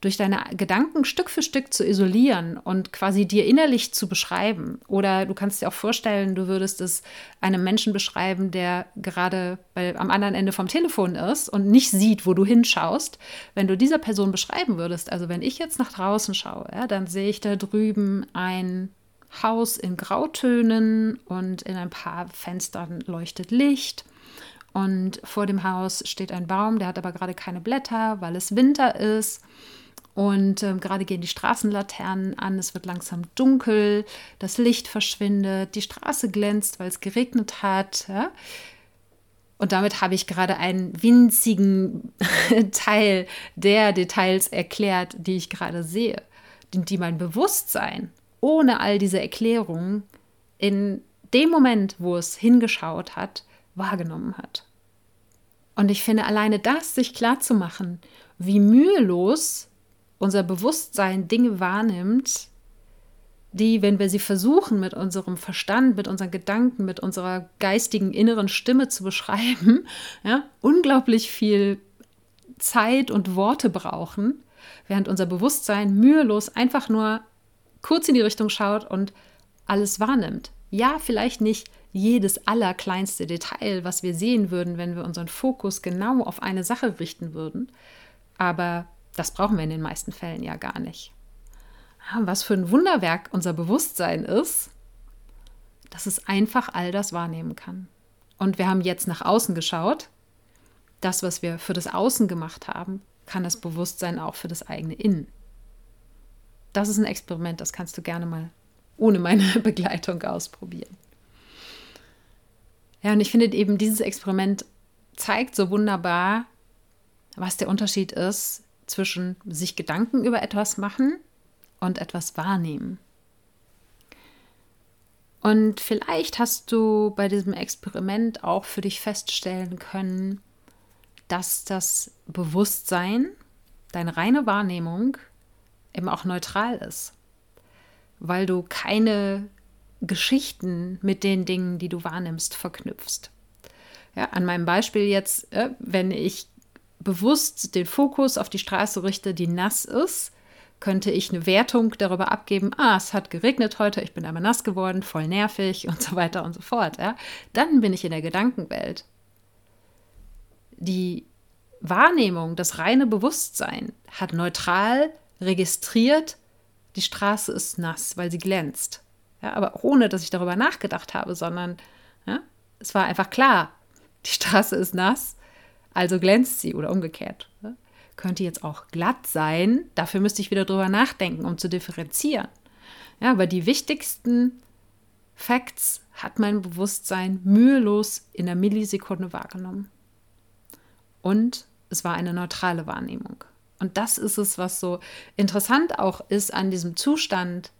[SPEAKER 1] durch deine Gedanken Stück für Stück zu isolieren und quasi dir innerlich zu beschreiben. Oder du kannst dir auch vorstellen, du würdest es einem Menschen beschreiben, der gerade bei, am anderen Ende vom Telefon ist und nicht sieht, wo du hinschaust. Wenn du dieser Person beschreiben würdest, also wenn ich jetzt nach draußen schaue, ja, dann sehe ich da drüben ein Haus in Grautönen und in ein paar Fenstern leuchtet Licht. Und vor dem Haus steht ein Baum, der hat aber gerade keine Blätter, weil es Winter ist. Und ähm, gerade gehen die Straßenlaternen an, es wird langsam dunkel, das Licht verschwindet, die Straße glänzt, weil es geregnet hat. Ja? Und damit habe ich gerade einen winzigen Teil der Details erklärt, die ich gerade sehe, die, die mein Bewusstsein ohne all diese Erklärungen in dem Moment, wo es hingeschaut hat, wahrgenommen hat. Und ich finde alleine das, sich klarzumachen, wie mühelos unser Bewusstsein Dinge wahrnimmt, die, wenn wir sie versuchen, mit unserem Verstand, mit unseren Gedanken, mit unserer geistigen inneren Stimme zu beschreiben, ja, unglaublich viel Zeit und Worte brauchen, während unser Bewusstsein mühelos einfach nur kurz in die Richtung schaut und alles wahrnimmt. Ja, vielleicht nicht jedes allerkleinste Detail, was wir sehen würden, wenn wir unseren Fokus genau auf eine Sache richten würden, aber das brauchen wir in den meisten Fällen ja gar nicht. Was für ein Wunderwerk unser Bewusstsein ist, dass es einfach all das wahrnehmen kann. Und wir haben jetzt nach außen geschaut. Das, was wir für das Außen gemacht haben, kann das Bewusstsein auch für das eigene Innen. Das ist ein Experiment, das kannst du gerne mal ohne meine Begleitung ausprobieren. Ja, und ich finde eben, dieses Experiment zeigt so wunderbar, was der Unterschied ist zwischen sich Gedanken über etwas machen und etwas wahrnehmen. Und vielleicht hast du bei diesem Experiment auch für dich feststellen können, dass das Bewusstsein, deine reine Wahrnehmung, eben auch neutral ist, weil du keine Geschichten mit den Dingen, die du wahrnimmst, verknüpfst. Ja, an meinem Beispiel jetzt, äh, wenn ich bewusst den Fokus auf die Straße richte, die nass ist, könnte ich eine Wertung darüber abgeben, ah, es hat geregnet heute, ich bin einmal nass geworden, voll nervig und so weiter und so fort. Ja? Dann bin ich in der Gedankenwelt. Die Wahrnehmung, das reine Bewusstsein hat neutral registriert, die Straße ist nass, weil sie glänzt. Ja, aber ohne, dass ich darüber nachgedacht habe, sondern ja, es war einfach klar, die Straße ist nass also glänzt sie oder umgekehrt. Ne? Könnte jetzt auch glatt sein, dafür müsste ich wieder drüber nachdenken, um zu differenzieren. Ja, aber die wichtigsten Facts hat mein Bewusstsein mühelos in der Millisekunde wahrgenommen. Und es war eine neutrale Wahrnehmung. Und das ist es, was so interessant auch ist an diesem Zustand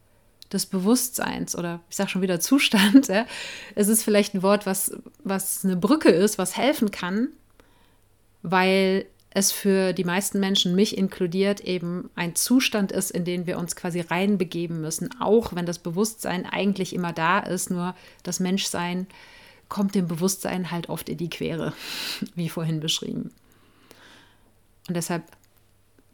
[SPEAKER 1] des Bewusstseins oder ich sage schon wieder Zustand. Ja. Es ist vielleicht ein Wort, was, was eine Brücke ist, was helfen kann, weil es für die meisten Menschen, mich inkludiert, eben ein Zustand ist, in den wir uns quasi reinbegeben müssen, auch wenn das Bewusstsein eigentlich immer da ist, nur das Menschsein kommt dem Bewusstsein halt oft in die Quere, wie vorhin beschrieben. Und deshalb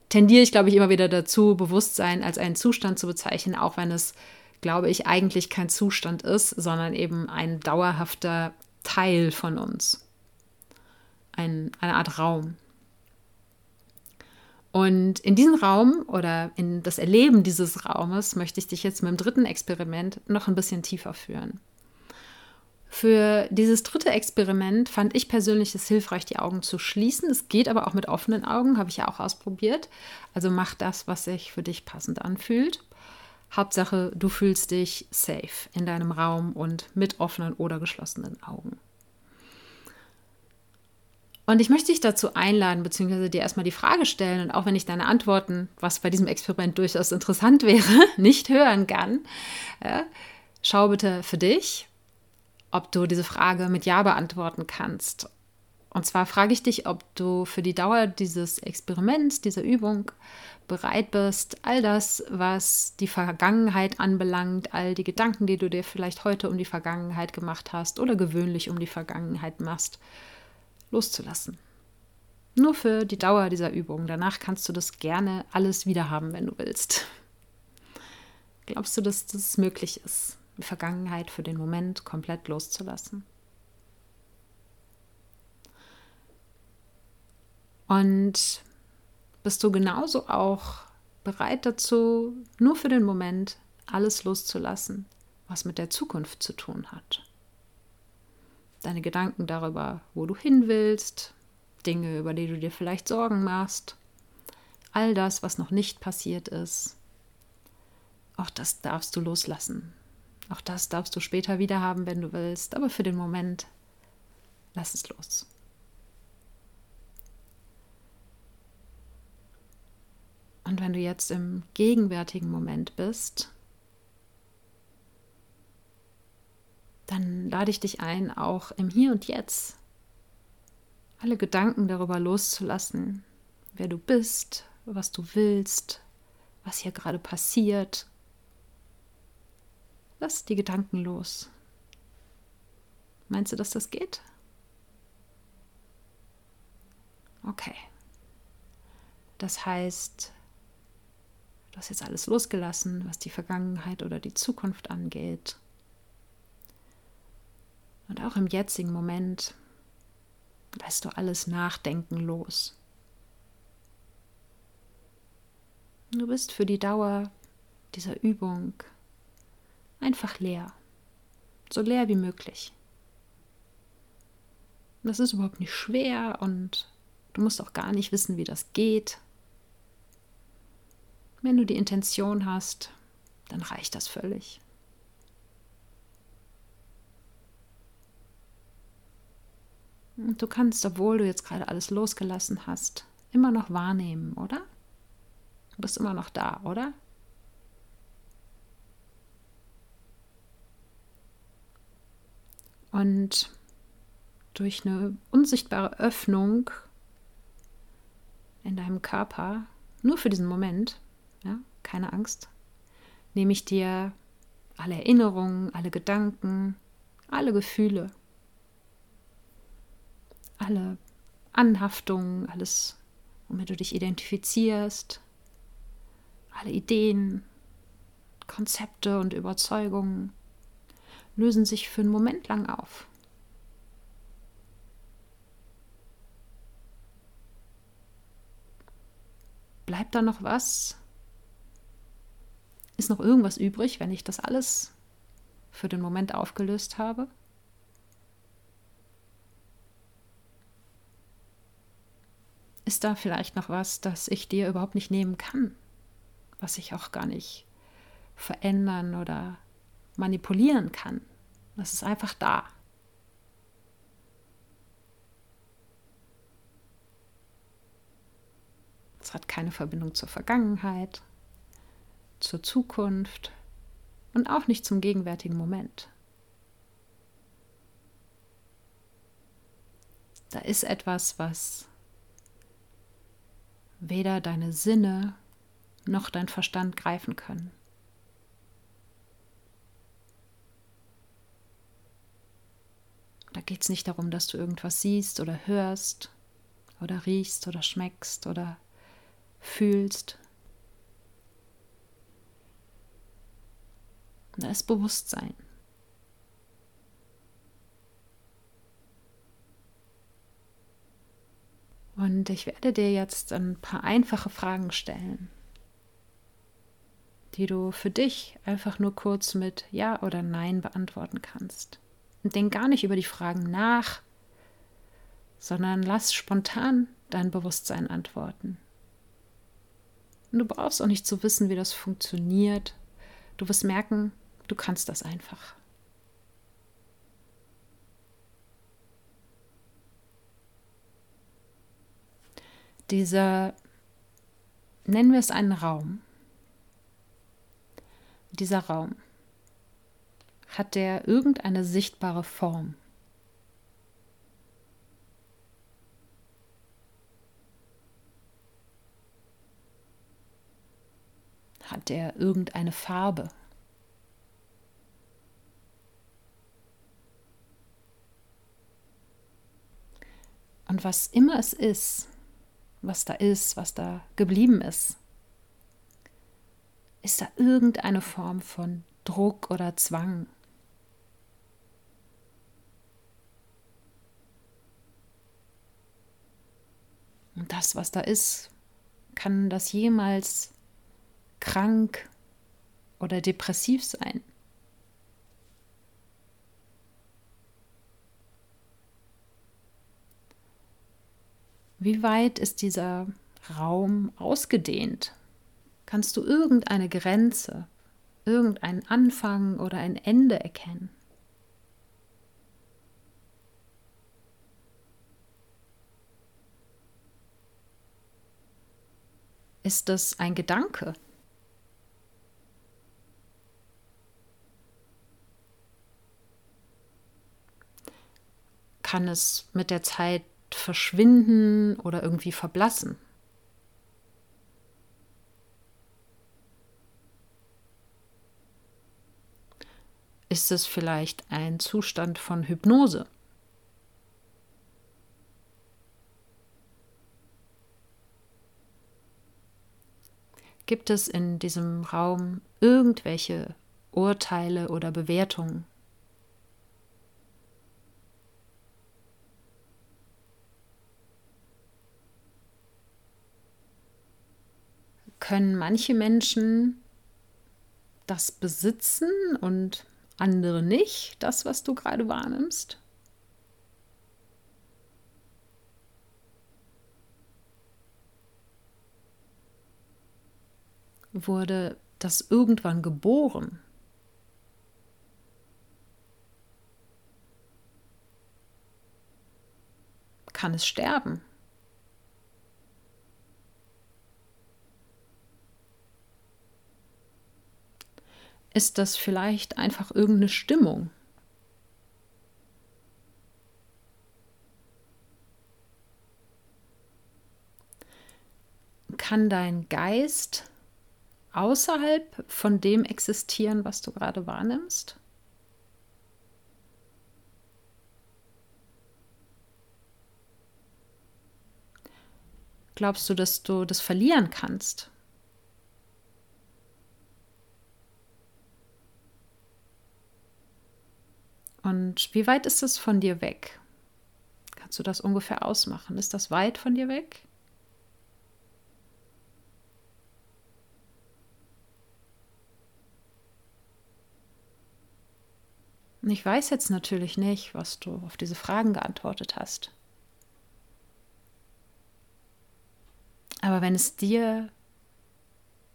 [SPEAKER 1] tendiere ich, glaube ich, immer wieder dazu, Bewusstsein als einen Zustand zu bezeichnen, auch wenn es, glaube ich, eigentlich kein Zustand ist, sondern eben ein dauerhafter Teil von uns. Ein, eine Art Raum. Und in diesen Raum oder in das Erleben dieses Raumes möchte ich dich jetzt mit dem dritten Experiment noch ein bisschen tiefer führen. Für dieses dritte Experiment fand ich persönlich es hilfreich, die Augen zu schließen. Es geht aber auch mit offenen Augen, habe ich ja auch ausprobiert. Also mach das, was sich für dich passend anfühlt. Hauptsache, du fühlst dich safe in deinem Raum und mit offenen oder geschlossenen Augen. Und ich möchte dich dazu einladen, beziehungsweise dir erstmal die Frage stellen, und auch wenn ich deine Antworten, was bei diesem Experiment durchaus interessant wäre, nicht hören kann, ja, schau bitte für dich, ob du diese Frage mit Ja beantworten kannst. Und zwar frage ich dich, ob du für die Dauer dieses Experiments, dieser Übung bereit bist, all das, was die Vergangenheit anbelangt, all die Gedanken, die du dir vielleicht heute um die Vergangenheit gemacht hast oder gewöhnlich um die Vergangenheit machst, loszulassen. Nur für die Dauer dieser Übung. Danach kannst du das gerne alles wieder haben, wenn du willst. Glaubst du, dass das möglich ist, die Vergangenheit für den Moment komplett loszulassen? Und bist du genauso auch bereit dazu, nur für den Moment alles loszulassen, was mit der Zukunft zu tun hat? Deine Gedanken darüber, wo du hin willst, Dinge, über die du dir vielleicht Sorgen machst, all das, was noch nicht passiert ist. Auch das darfst du loslassen. Auch das darfst du später wieder haben, wenn du willst, aber für den Moment lass es los. Und wenn du jetzt im gegenwärtigen Moment bist, dann lade ich dich ein, auch im Hier und Jetzt alle Gedanken darüber loszulassen, wer du bist, was du willst, was hier gerade passiert. Lass die Gedanken los. Meinst du, dass das geht? Okay. Das heißt, du hast jetzt alles losgelassen, was die Vergangenheit oder die Zukunft angeht. Und auch im jetzigen Moment lässt du alles Nachdenken los. Du bist für die Dauer dieser Übung einfach leer, so leer wie möglich. Das ist überhaupt nicht schwer und du musst auch gar nicht wissen, wie das geht. Wenn du die Intention hast, dann reicht das völlig. Und du kannst, obwohl du jetzt gerade alles losgelassen hast, immer noch wahrnehmen, oder? Du bist immer noch da, oder? Und durch eine unsichtbare Öffnung in deinem Körper, nur für diesen Moment, ja, keine Angst, nehme ich dir alle Erinnerungen, alle Gedanken, alle Gefühle alle Anhaftungen, alles, womit du dich identifizierst, alle Ideen, Konzepte und Überzeugungen lösen sich für einen Moment lang auf. Bleibt da noch was? Ist noch irgendwas übrig, wenn ich das alles für den Moment aufgelöst habe? Ist da vielleicht noch was, das ich dir überhaupt nicht nehmen kann, was ich auch gar nicht verändern oder manipulieren kann. Das ist einfach da. Es hat keine Verbindung zur Vergangenheit, zur Zukunft und auch nicht zum gegenwärtigen Moment. Da ist etwas, was weder deine Sinne noch dein Verstand greifen können. Da geht es nicht darum, dass du irgendwas siehst oder hörst oder riechst oder schmeckst oder fühlst. Da ist Bewusstsein. Und ich werde dir jetzt ein paar einfache Fragen stellen, die du für dich einfach nur kurz mit Ja oder Nein beantworten kannst. Und denk gar nicht über die Fragen nach, sondern lass spontan dein Bewusstsein antworten. Und du brauchst auch nicht zu wissen, wie das funktioniert. Du wirst merken, du kannst das einfach. Dieser, nennen wir es einen Raum. Dieser Raum, hat der irgendeine sichtbare Form? Hat er irgendeine Farbe? Und was immer es ist, was da ist, was da geblieben ist, ist da irgendeine Form von Druck oder Zwang? Und das, was da ist, kann das jemals krank oder depressiv sein. Wie weit ist dieser Raum ausgedehnt? Kannst du irgendeine Grenze, irgendeinen Anfang oder ein Ende erkennen? Ist das ein Gedanke? kann es mit der Zeit verschwinden oder irgendwie verblassen. Ist es vielleicht ein Zustand von Hypnose? Gibt es in diesem Raum irgendwelche Urteile oder Bewertungen? Können manche Menschen das besitzen und andere nicht, das, was du gerade wahrnimmst? Wurde das irgendwann geboren? Kann es sterben? Ist das vielleicht einfach irgendeine Stimmung. Kann dein Geist außerhalb von dem existieren, was du gerade wahrnimmst? Glaubst du, dass du das verlieren kannst? Und wie weit ist das von dir weg? Kannst du das ungefähr ausmachen? Ist das weit von dir weg? Ich weiß jetzt natürlich nicht, was du auf diese Fragen geantwortet hast. Aber wenn es dir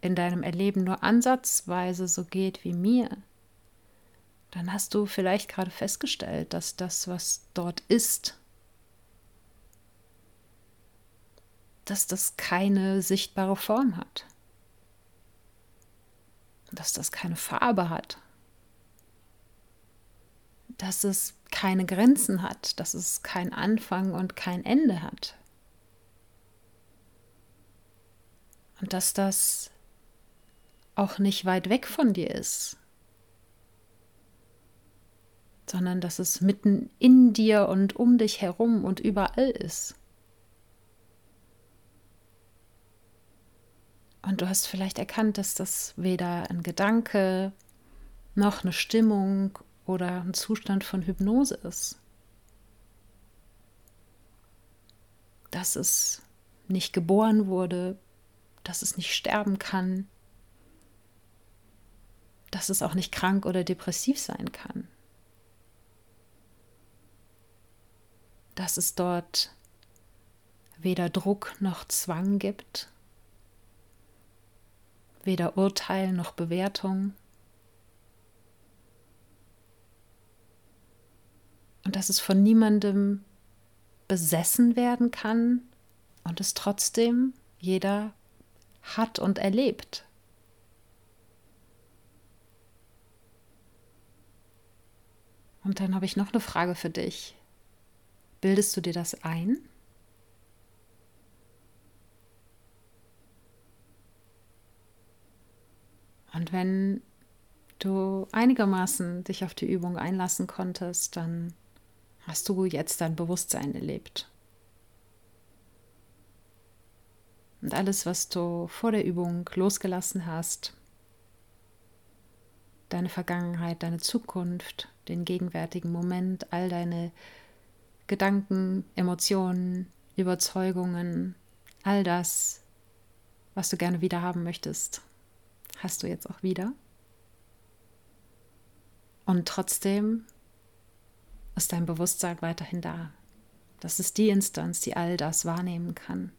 [SPEAKER 1] in deinem Erleben nur ansatzweise so geht wie mir, dann hast du vielleicht gerade festgestellt, dass das, was dort ist, dass das keine sichtbare Form hat, dass das keine Farbe hat, dass es keine Grenzen hat, dass es kein Anfang und kein Ende hat. Und dass das auch nicht weit weg von dir ist, sondern dass es mitten in dir und um dich herum und überall ist. Und du hast vielleicht erkannt, dass das weder ein Gedanke noch eine Stimmung oder ein Zustand von Hypnose ist. Dass es nicht geboren wurde, dass es nicht sterben kann, dass es auch nicht krank oder depressiv sein kann. Dass es dort weder Druck noch Zwang gibt, weder Urteil noch Bewertung. Und dass es von niemandem besessen werden kann und es trotzdem jeder hat und erlebt. Und dann habe ich noch eine Frage für dich. Bildest du dir das ein? Und wenn du einigermaßen dich auf die Übung einlassen konntest, dann hast du jetzt dein Bewusstsein erlebt. Und alles, was du vor der Übung losgelassen hast, deine Vergangenheit, deine Zukunft, den gegenwärtigen Moment, all deine Gedanken, Emotionen, Überzeugungen, all das, was du gerne wieder haben möchtest, hast du jetzt auch wieder. Und trotzdem ist dein Bewusstsein weiterhin da. Das ist die Instanz, die all das wahrnehmen kann.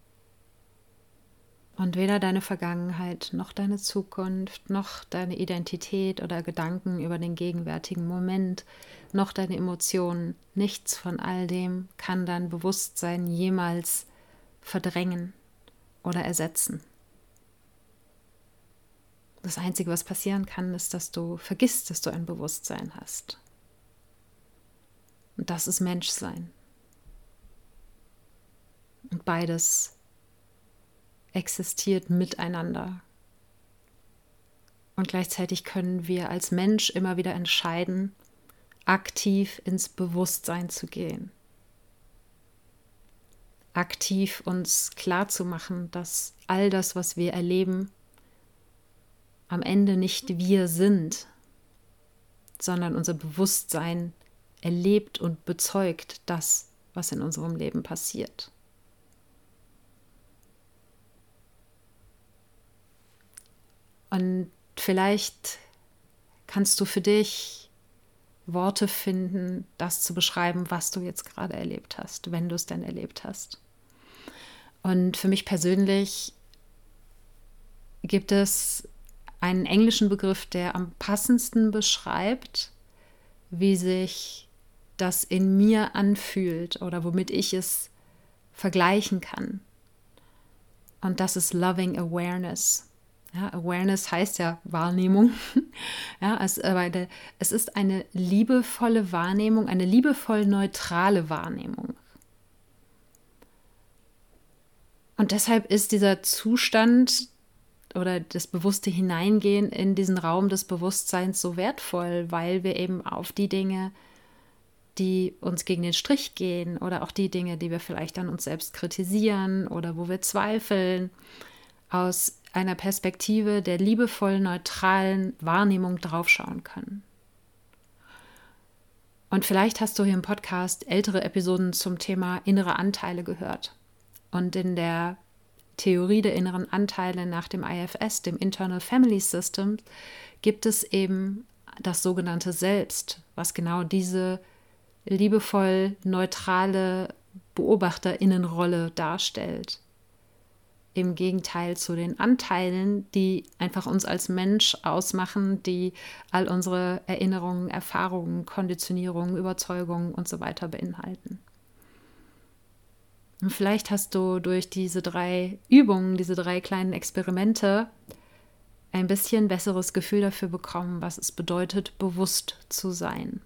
[SPEAKER 1] Und weder deine Vergangenheit noch deine Zukunft noch deine Identität oder Gedanken über den gegenwärtigen Moment noch deine Emotionen, nichts von all dem kann dein Bewusstsein jemals verdrängen oder ersetzen. Das Einzige, was passieren kann, ist, dass du vergisst, dass du ein Bewusstsein hast. Und das ist Menschsein. Und beides existiert miteinander. Und gleichzeitig können wir als Mensch immer wieder entscheiden, aktiv ins Bewusstsein zu gehen. Aktiv uns klarzumachen, dass all das, was wir erleben, am Ende nicht wir sind, sondern unser Bewusstsein erlebt und bezeugt das, was in unserem Leben passiert. Und vielleicht kannst du für dich Worte finden, das zu beschreiben, was du jetzt gerade erlebt hast, wenn du es denn erlebt hast. Und für mich persönlich gibt es einen englischen Begriff, der am passendsten beschreibt, wie sich das in mir anfühlt oder womit ich es vergleichen kann. Und das ist Loving Awareness. Ja, Awareness heißt ja Wahrnehmung. ja, aber es ist eine liebevolle Wahrnehmung, eine liebevoll neutrale Wahrnehmung. Und deshalb ist dieser Zustand oder das bewusste Hineingehen in diesen Raum des Bewusstseins so wertvoll, weil wir eben auf die Dinge, die uns gegen den Strich gehen oder auch die Dinge, die wir vielleicht an uns selbst kritisieren oder wo wir zweifeln, aus einer Perspektive der liebevoll neutralen Wahrnehmung draufschauen können. Und vielleicht hast du hier im Podcast ältere Episoden zum Thema innere Anteile gehört. Und in der Theorie der inneren Anteile nach dem IFS, dem Internal Family System, gibt es eben das sogenannte Selbst, was genau diese liebevoll neutrale Beobachterinnenrolle darstellt im Gegenteil zu den Anteilen, die einfach uns als Mensch ausmachen, die all unsere Erinnerungen, Erfahrungen, Konditionierungen, Überzeugungen und so weiter beinhalten. Und vielleicht hast du durch diese drei Übungen, diese drei kleinen Experimente, ein bisschen besseres Gefühl dafür bekommen, was es bedeutet, bewusst zu sein.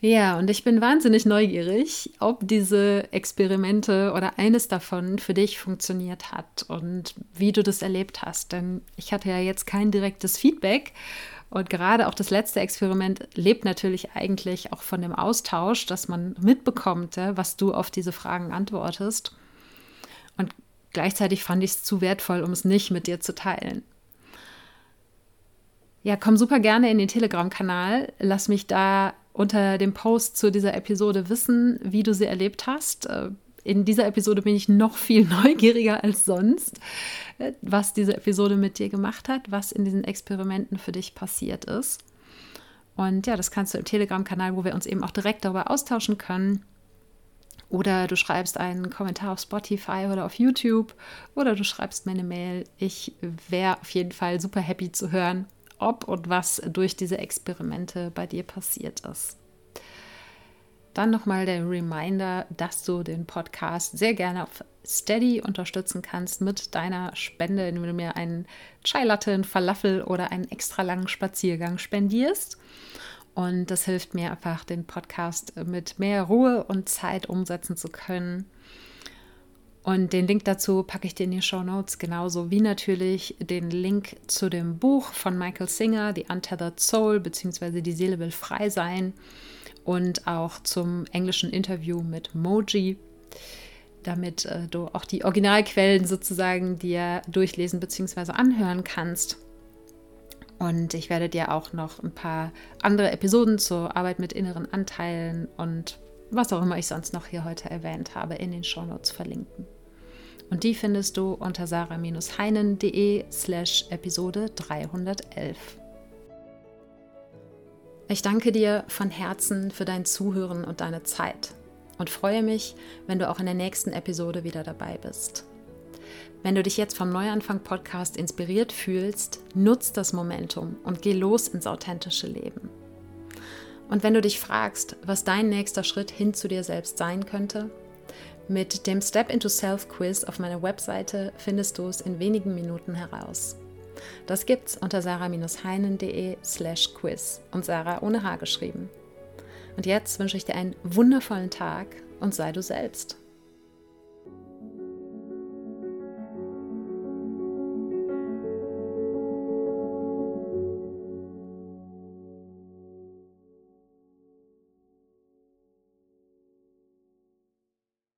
[SPEAKER 1] Ja, und ich bin wahnsinnig neugierig, ob diese Experimente oder eines davon für dich funktioniert hat und wie du das erlebt hast. Denn ich hatte ja jetzt kein direktes Feedback. Und gerade auch das letzte Experiment lebt natürlich eigentlich auch von dem Austausch, dass man mitbekommt, was du auf diese Fragen antwortest. Und gleichzeitig fand ich es zu wertvoll, um es nicht mit dir zu teilen. Ja, komm super gerne in den Telegram-Kanal. Lass mich da unter dem Post zu dieser Episode wissen, wie du sie erlebt hast. Äh, in dieser Episode bin ich noch viel neugieriger als sonst, äh, was diese Episode mit dir gemacht hat, was in diesen Experimenten für dich passiert ist. Und ja, das kannst du im Telegram-Kanal, wo wir uns eben auch direkt darüber austauschen können. Oder du schreibst einen Kommentar auf Spotify oder auf YouTube oder du schreibst mir eine Mail. Ich wäre auf jeden Fall super happy zu hören, ob und was durch diese Experimente bei dir passiert ist. Dann nochmal der Reminder, dass du den Podcast sehr gerne auf Steady unterstützen kannst mit deiner Spende, indem du mir einen Chai Latte, einen Falafel oder einen extra langen Spaziergang spendierst. Und das hilft mir einfach, den Podcast mit mehr Ruhe und Zeit umsetzen zu können und den Link dazu packe ich dir in die Show Notes, genauso wie natürlich den Link zu dem Buch von Michael Singer, The Untethered Soul, beziehungsweise Die Seele will frei sein. Und auch zum englischen Interview mit Moji, damit äh, du auch die Originalquellen sozusagen dir durchlesen bzw. anhören kannst. Und ich werde dir auch noch ein paar andere Episoden zur Arbeit mit inneren Anteilen und was auch immer ich sonst noch hier heute erwähnt habe, in den Shownotes verlinken. Und die findest du unter sarah-heinen.de slash Episode 311. Ich danke dir von Herzen für dein Zuhören und deine Zeit und freue mich, wenn du auch in der nächsten Episode wieder dabei bist. Wenn du dich jetzt vom Neuanfang Podcast inspiriert fühlst, nutz das Momentum und geh los ins authentische Leben. Und wenn du dich fragst, was dein nächster Schritt hin zu dir selbst sein könnte, mit dem Step into Self Quiz auf meiner Webseite findest du es in wenigen Minuten heraus. Das gibt's unter sarah-heinen.de slash quiz und Sarah ohne H geschrieben. Und jetzt wünsche ich dir einen wundervollen Tag und sei du selbst.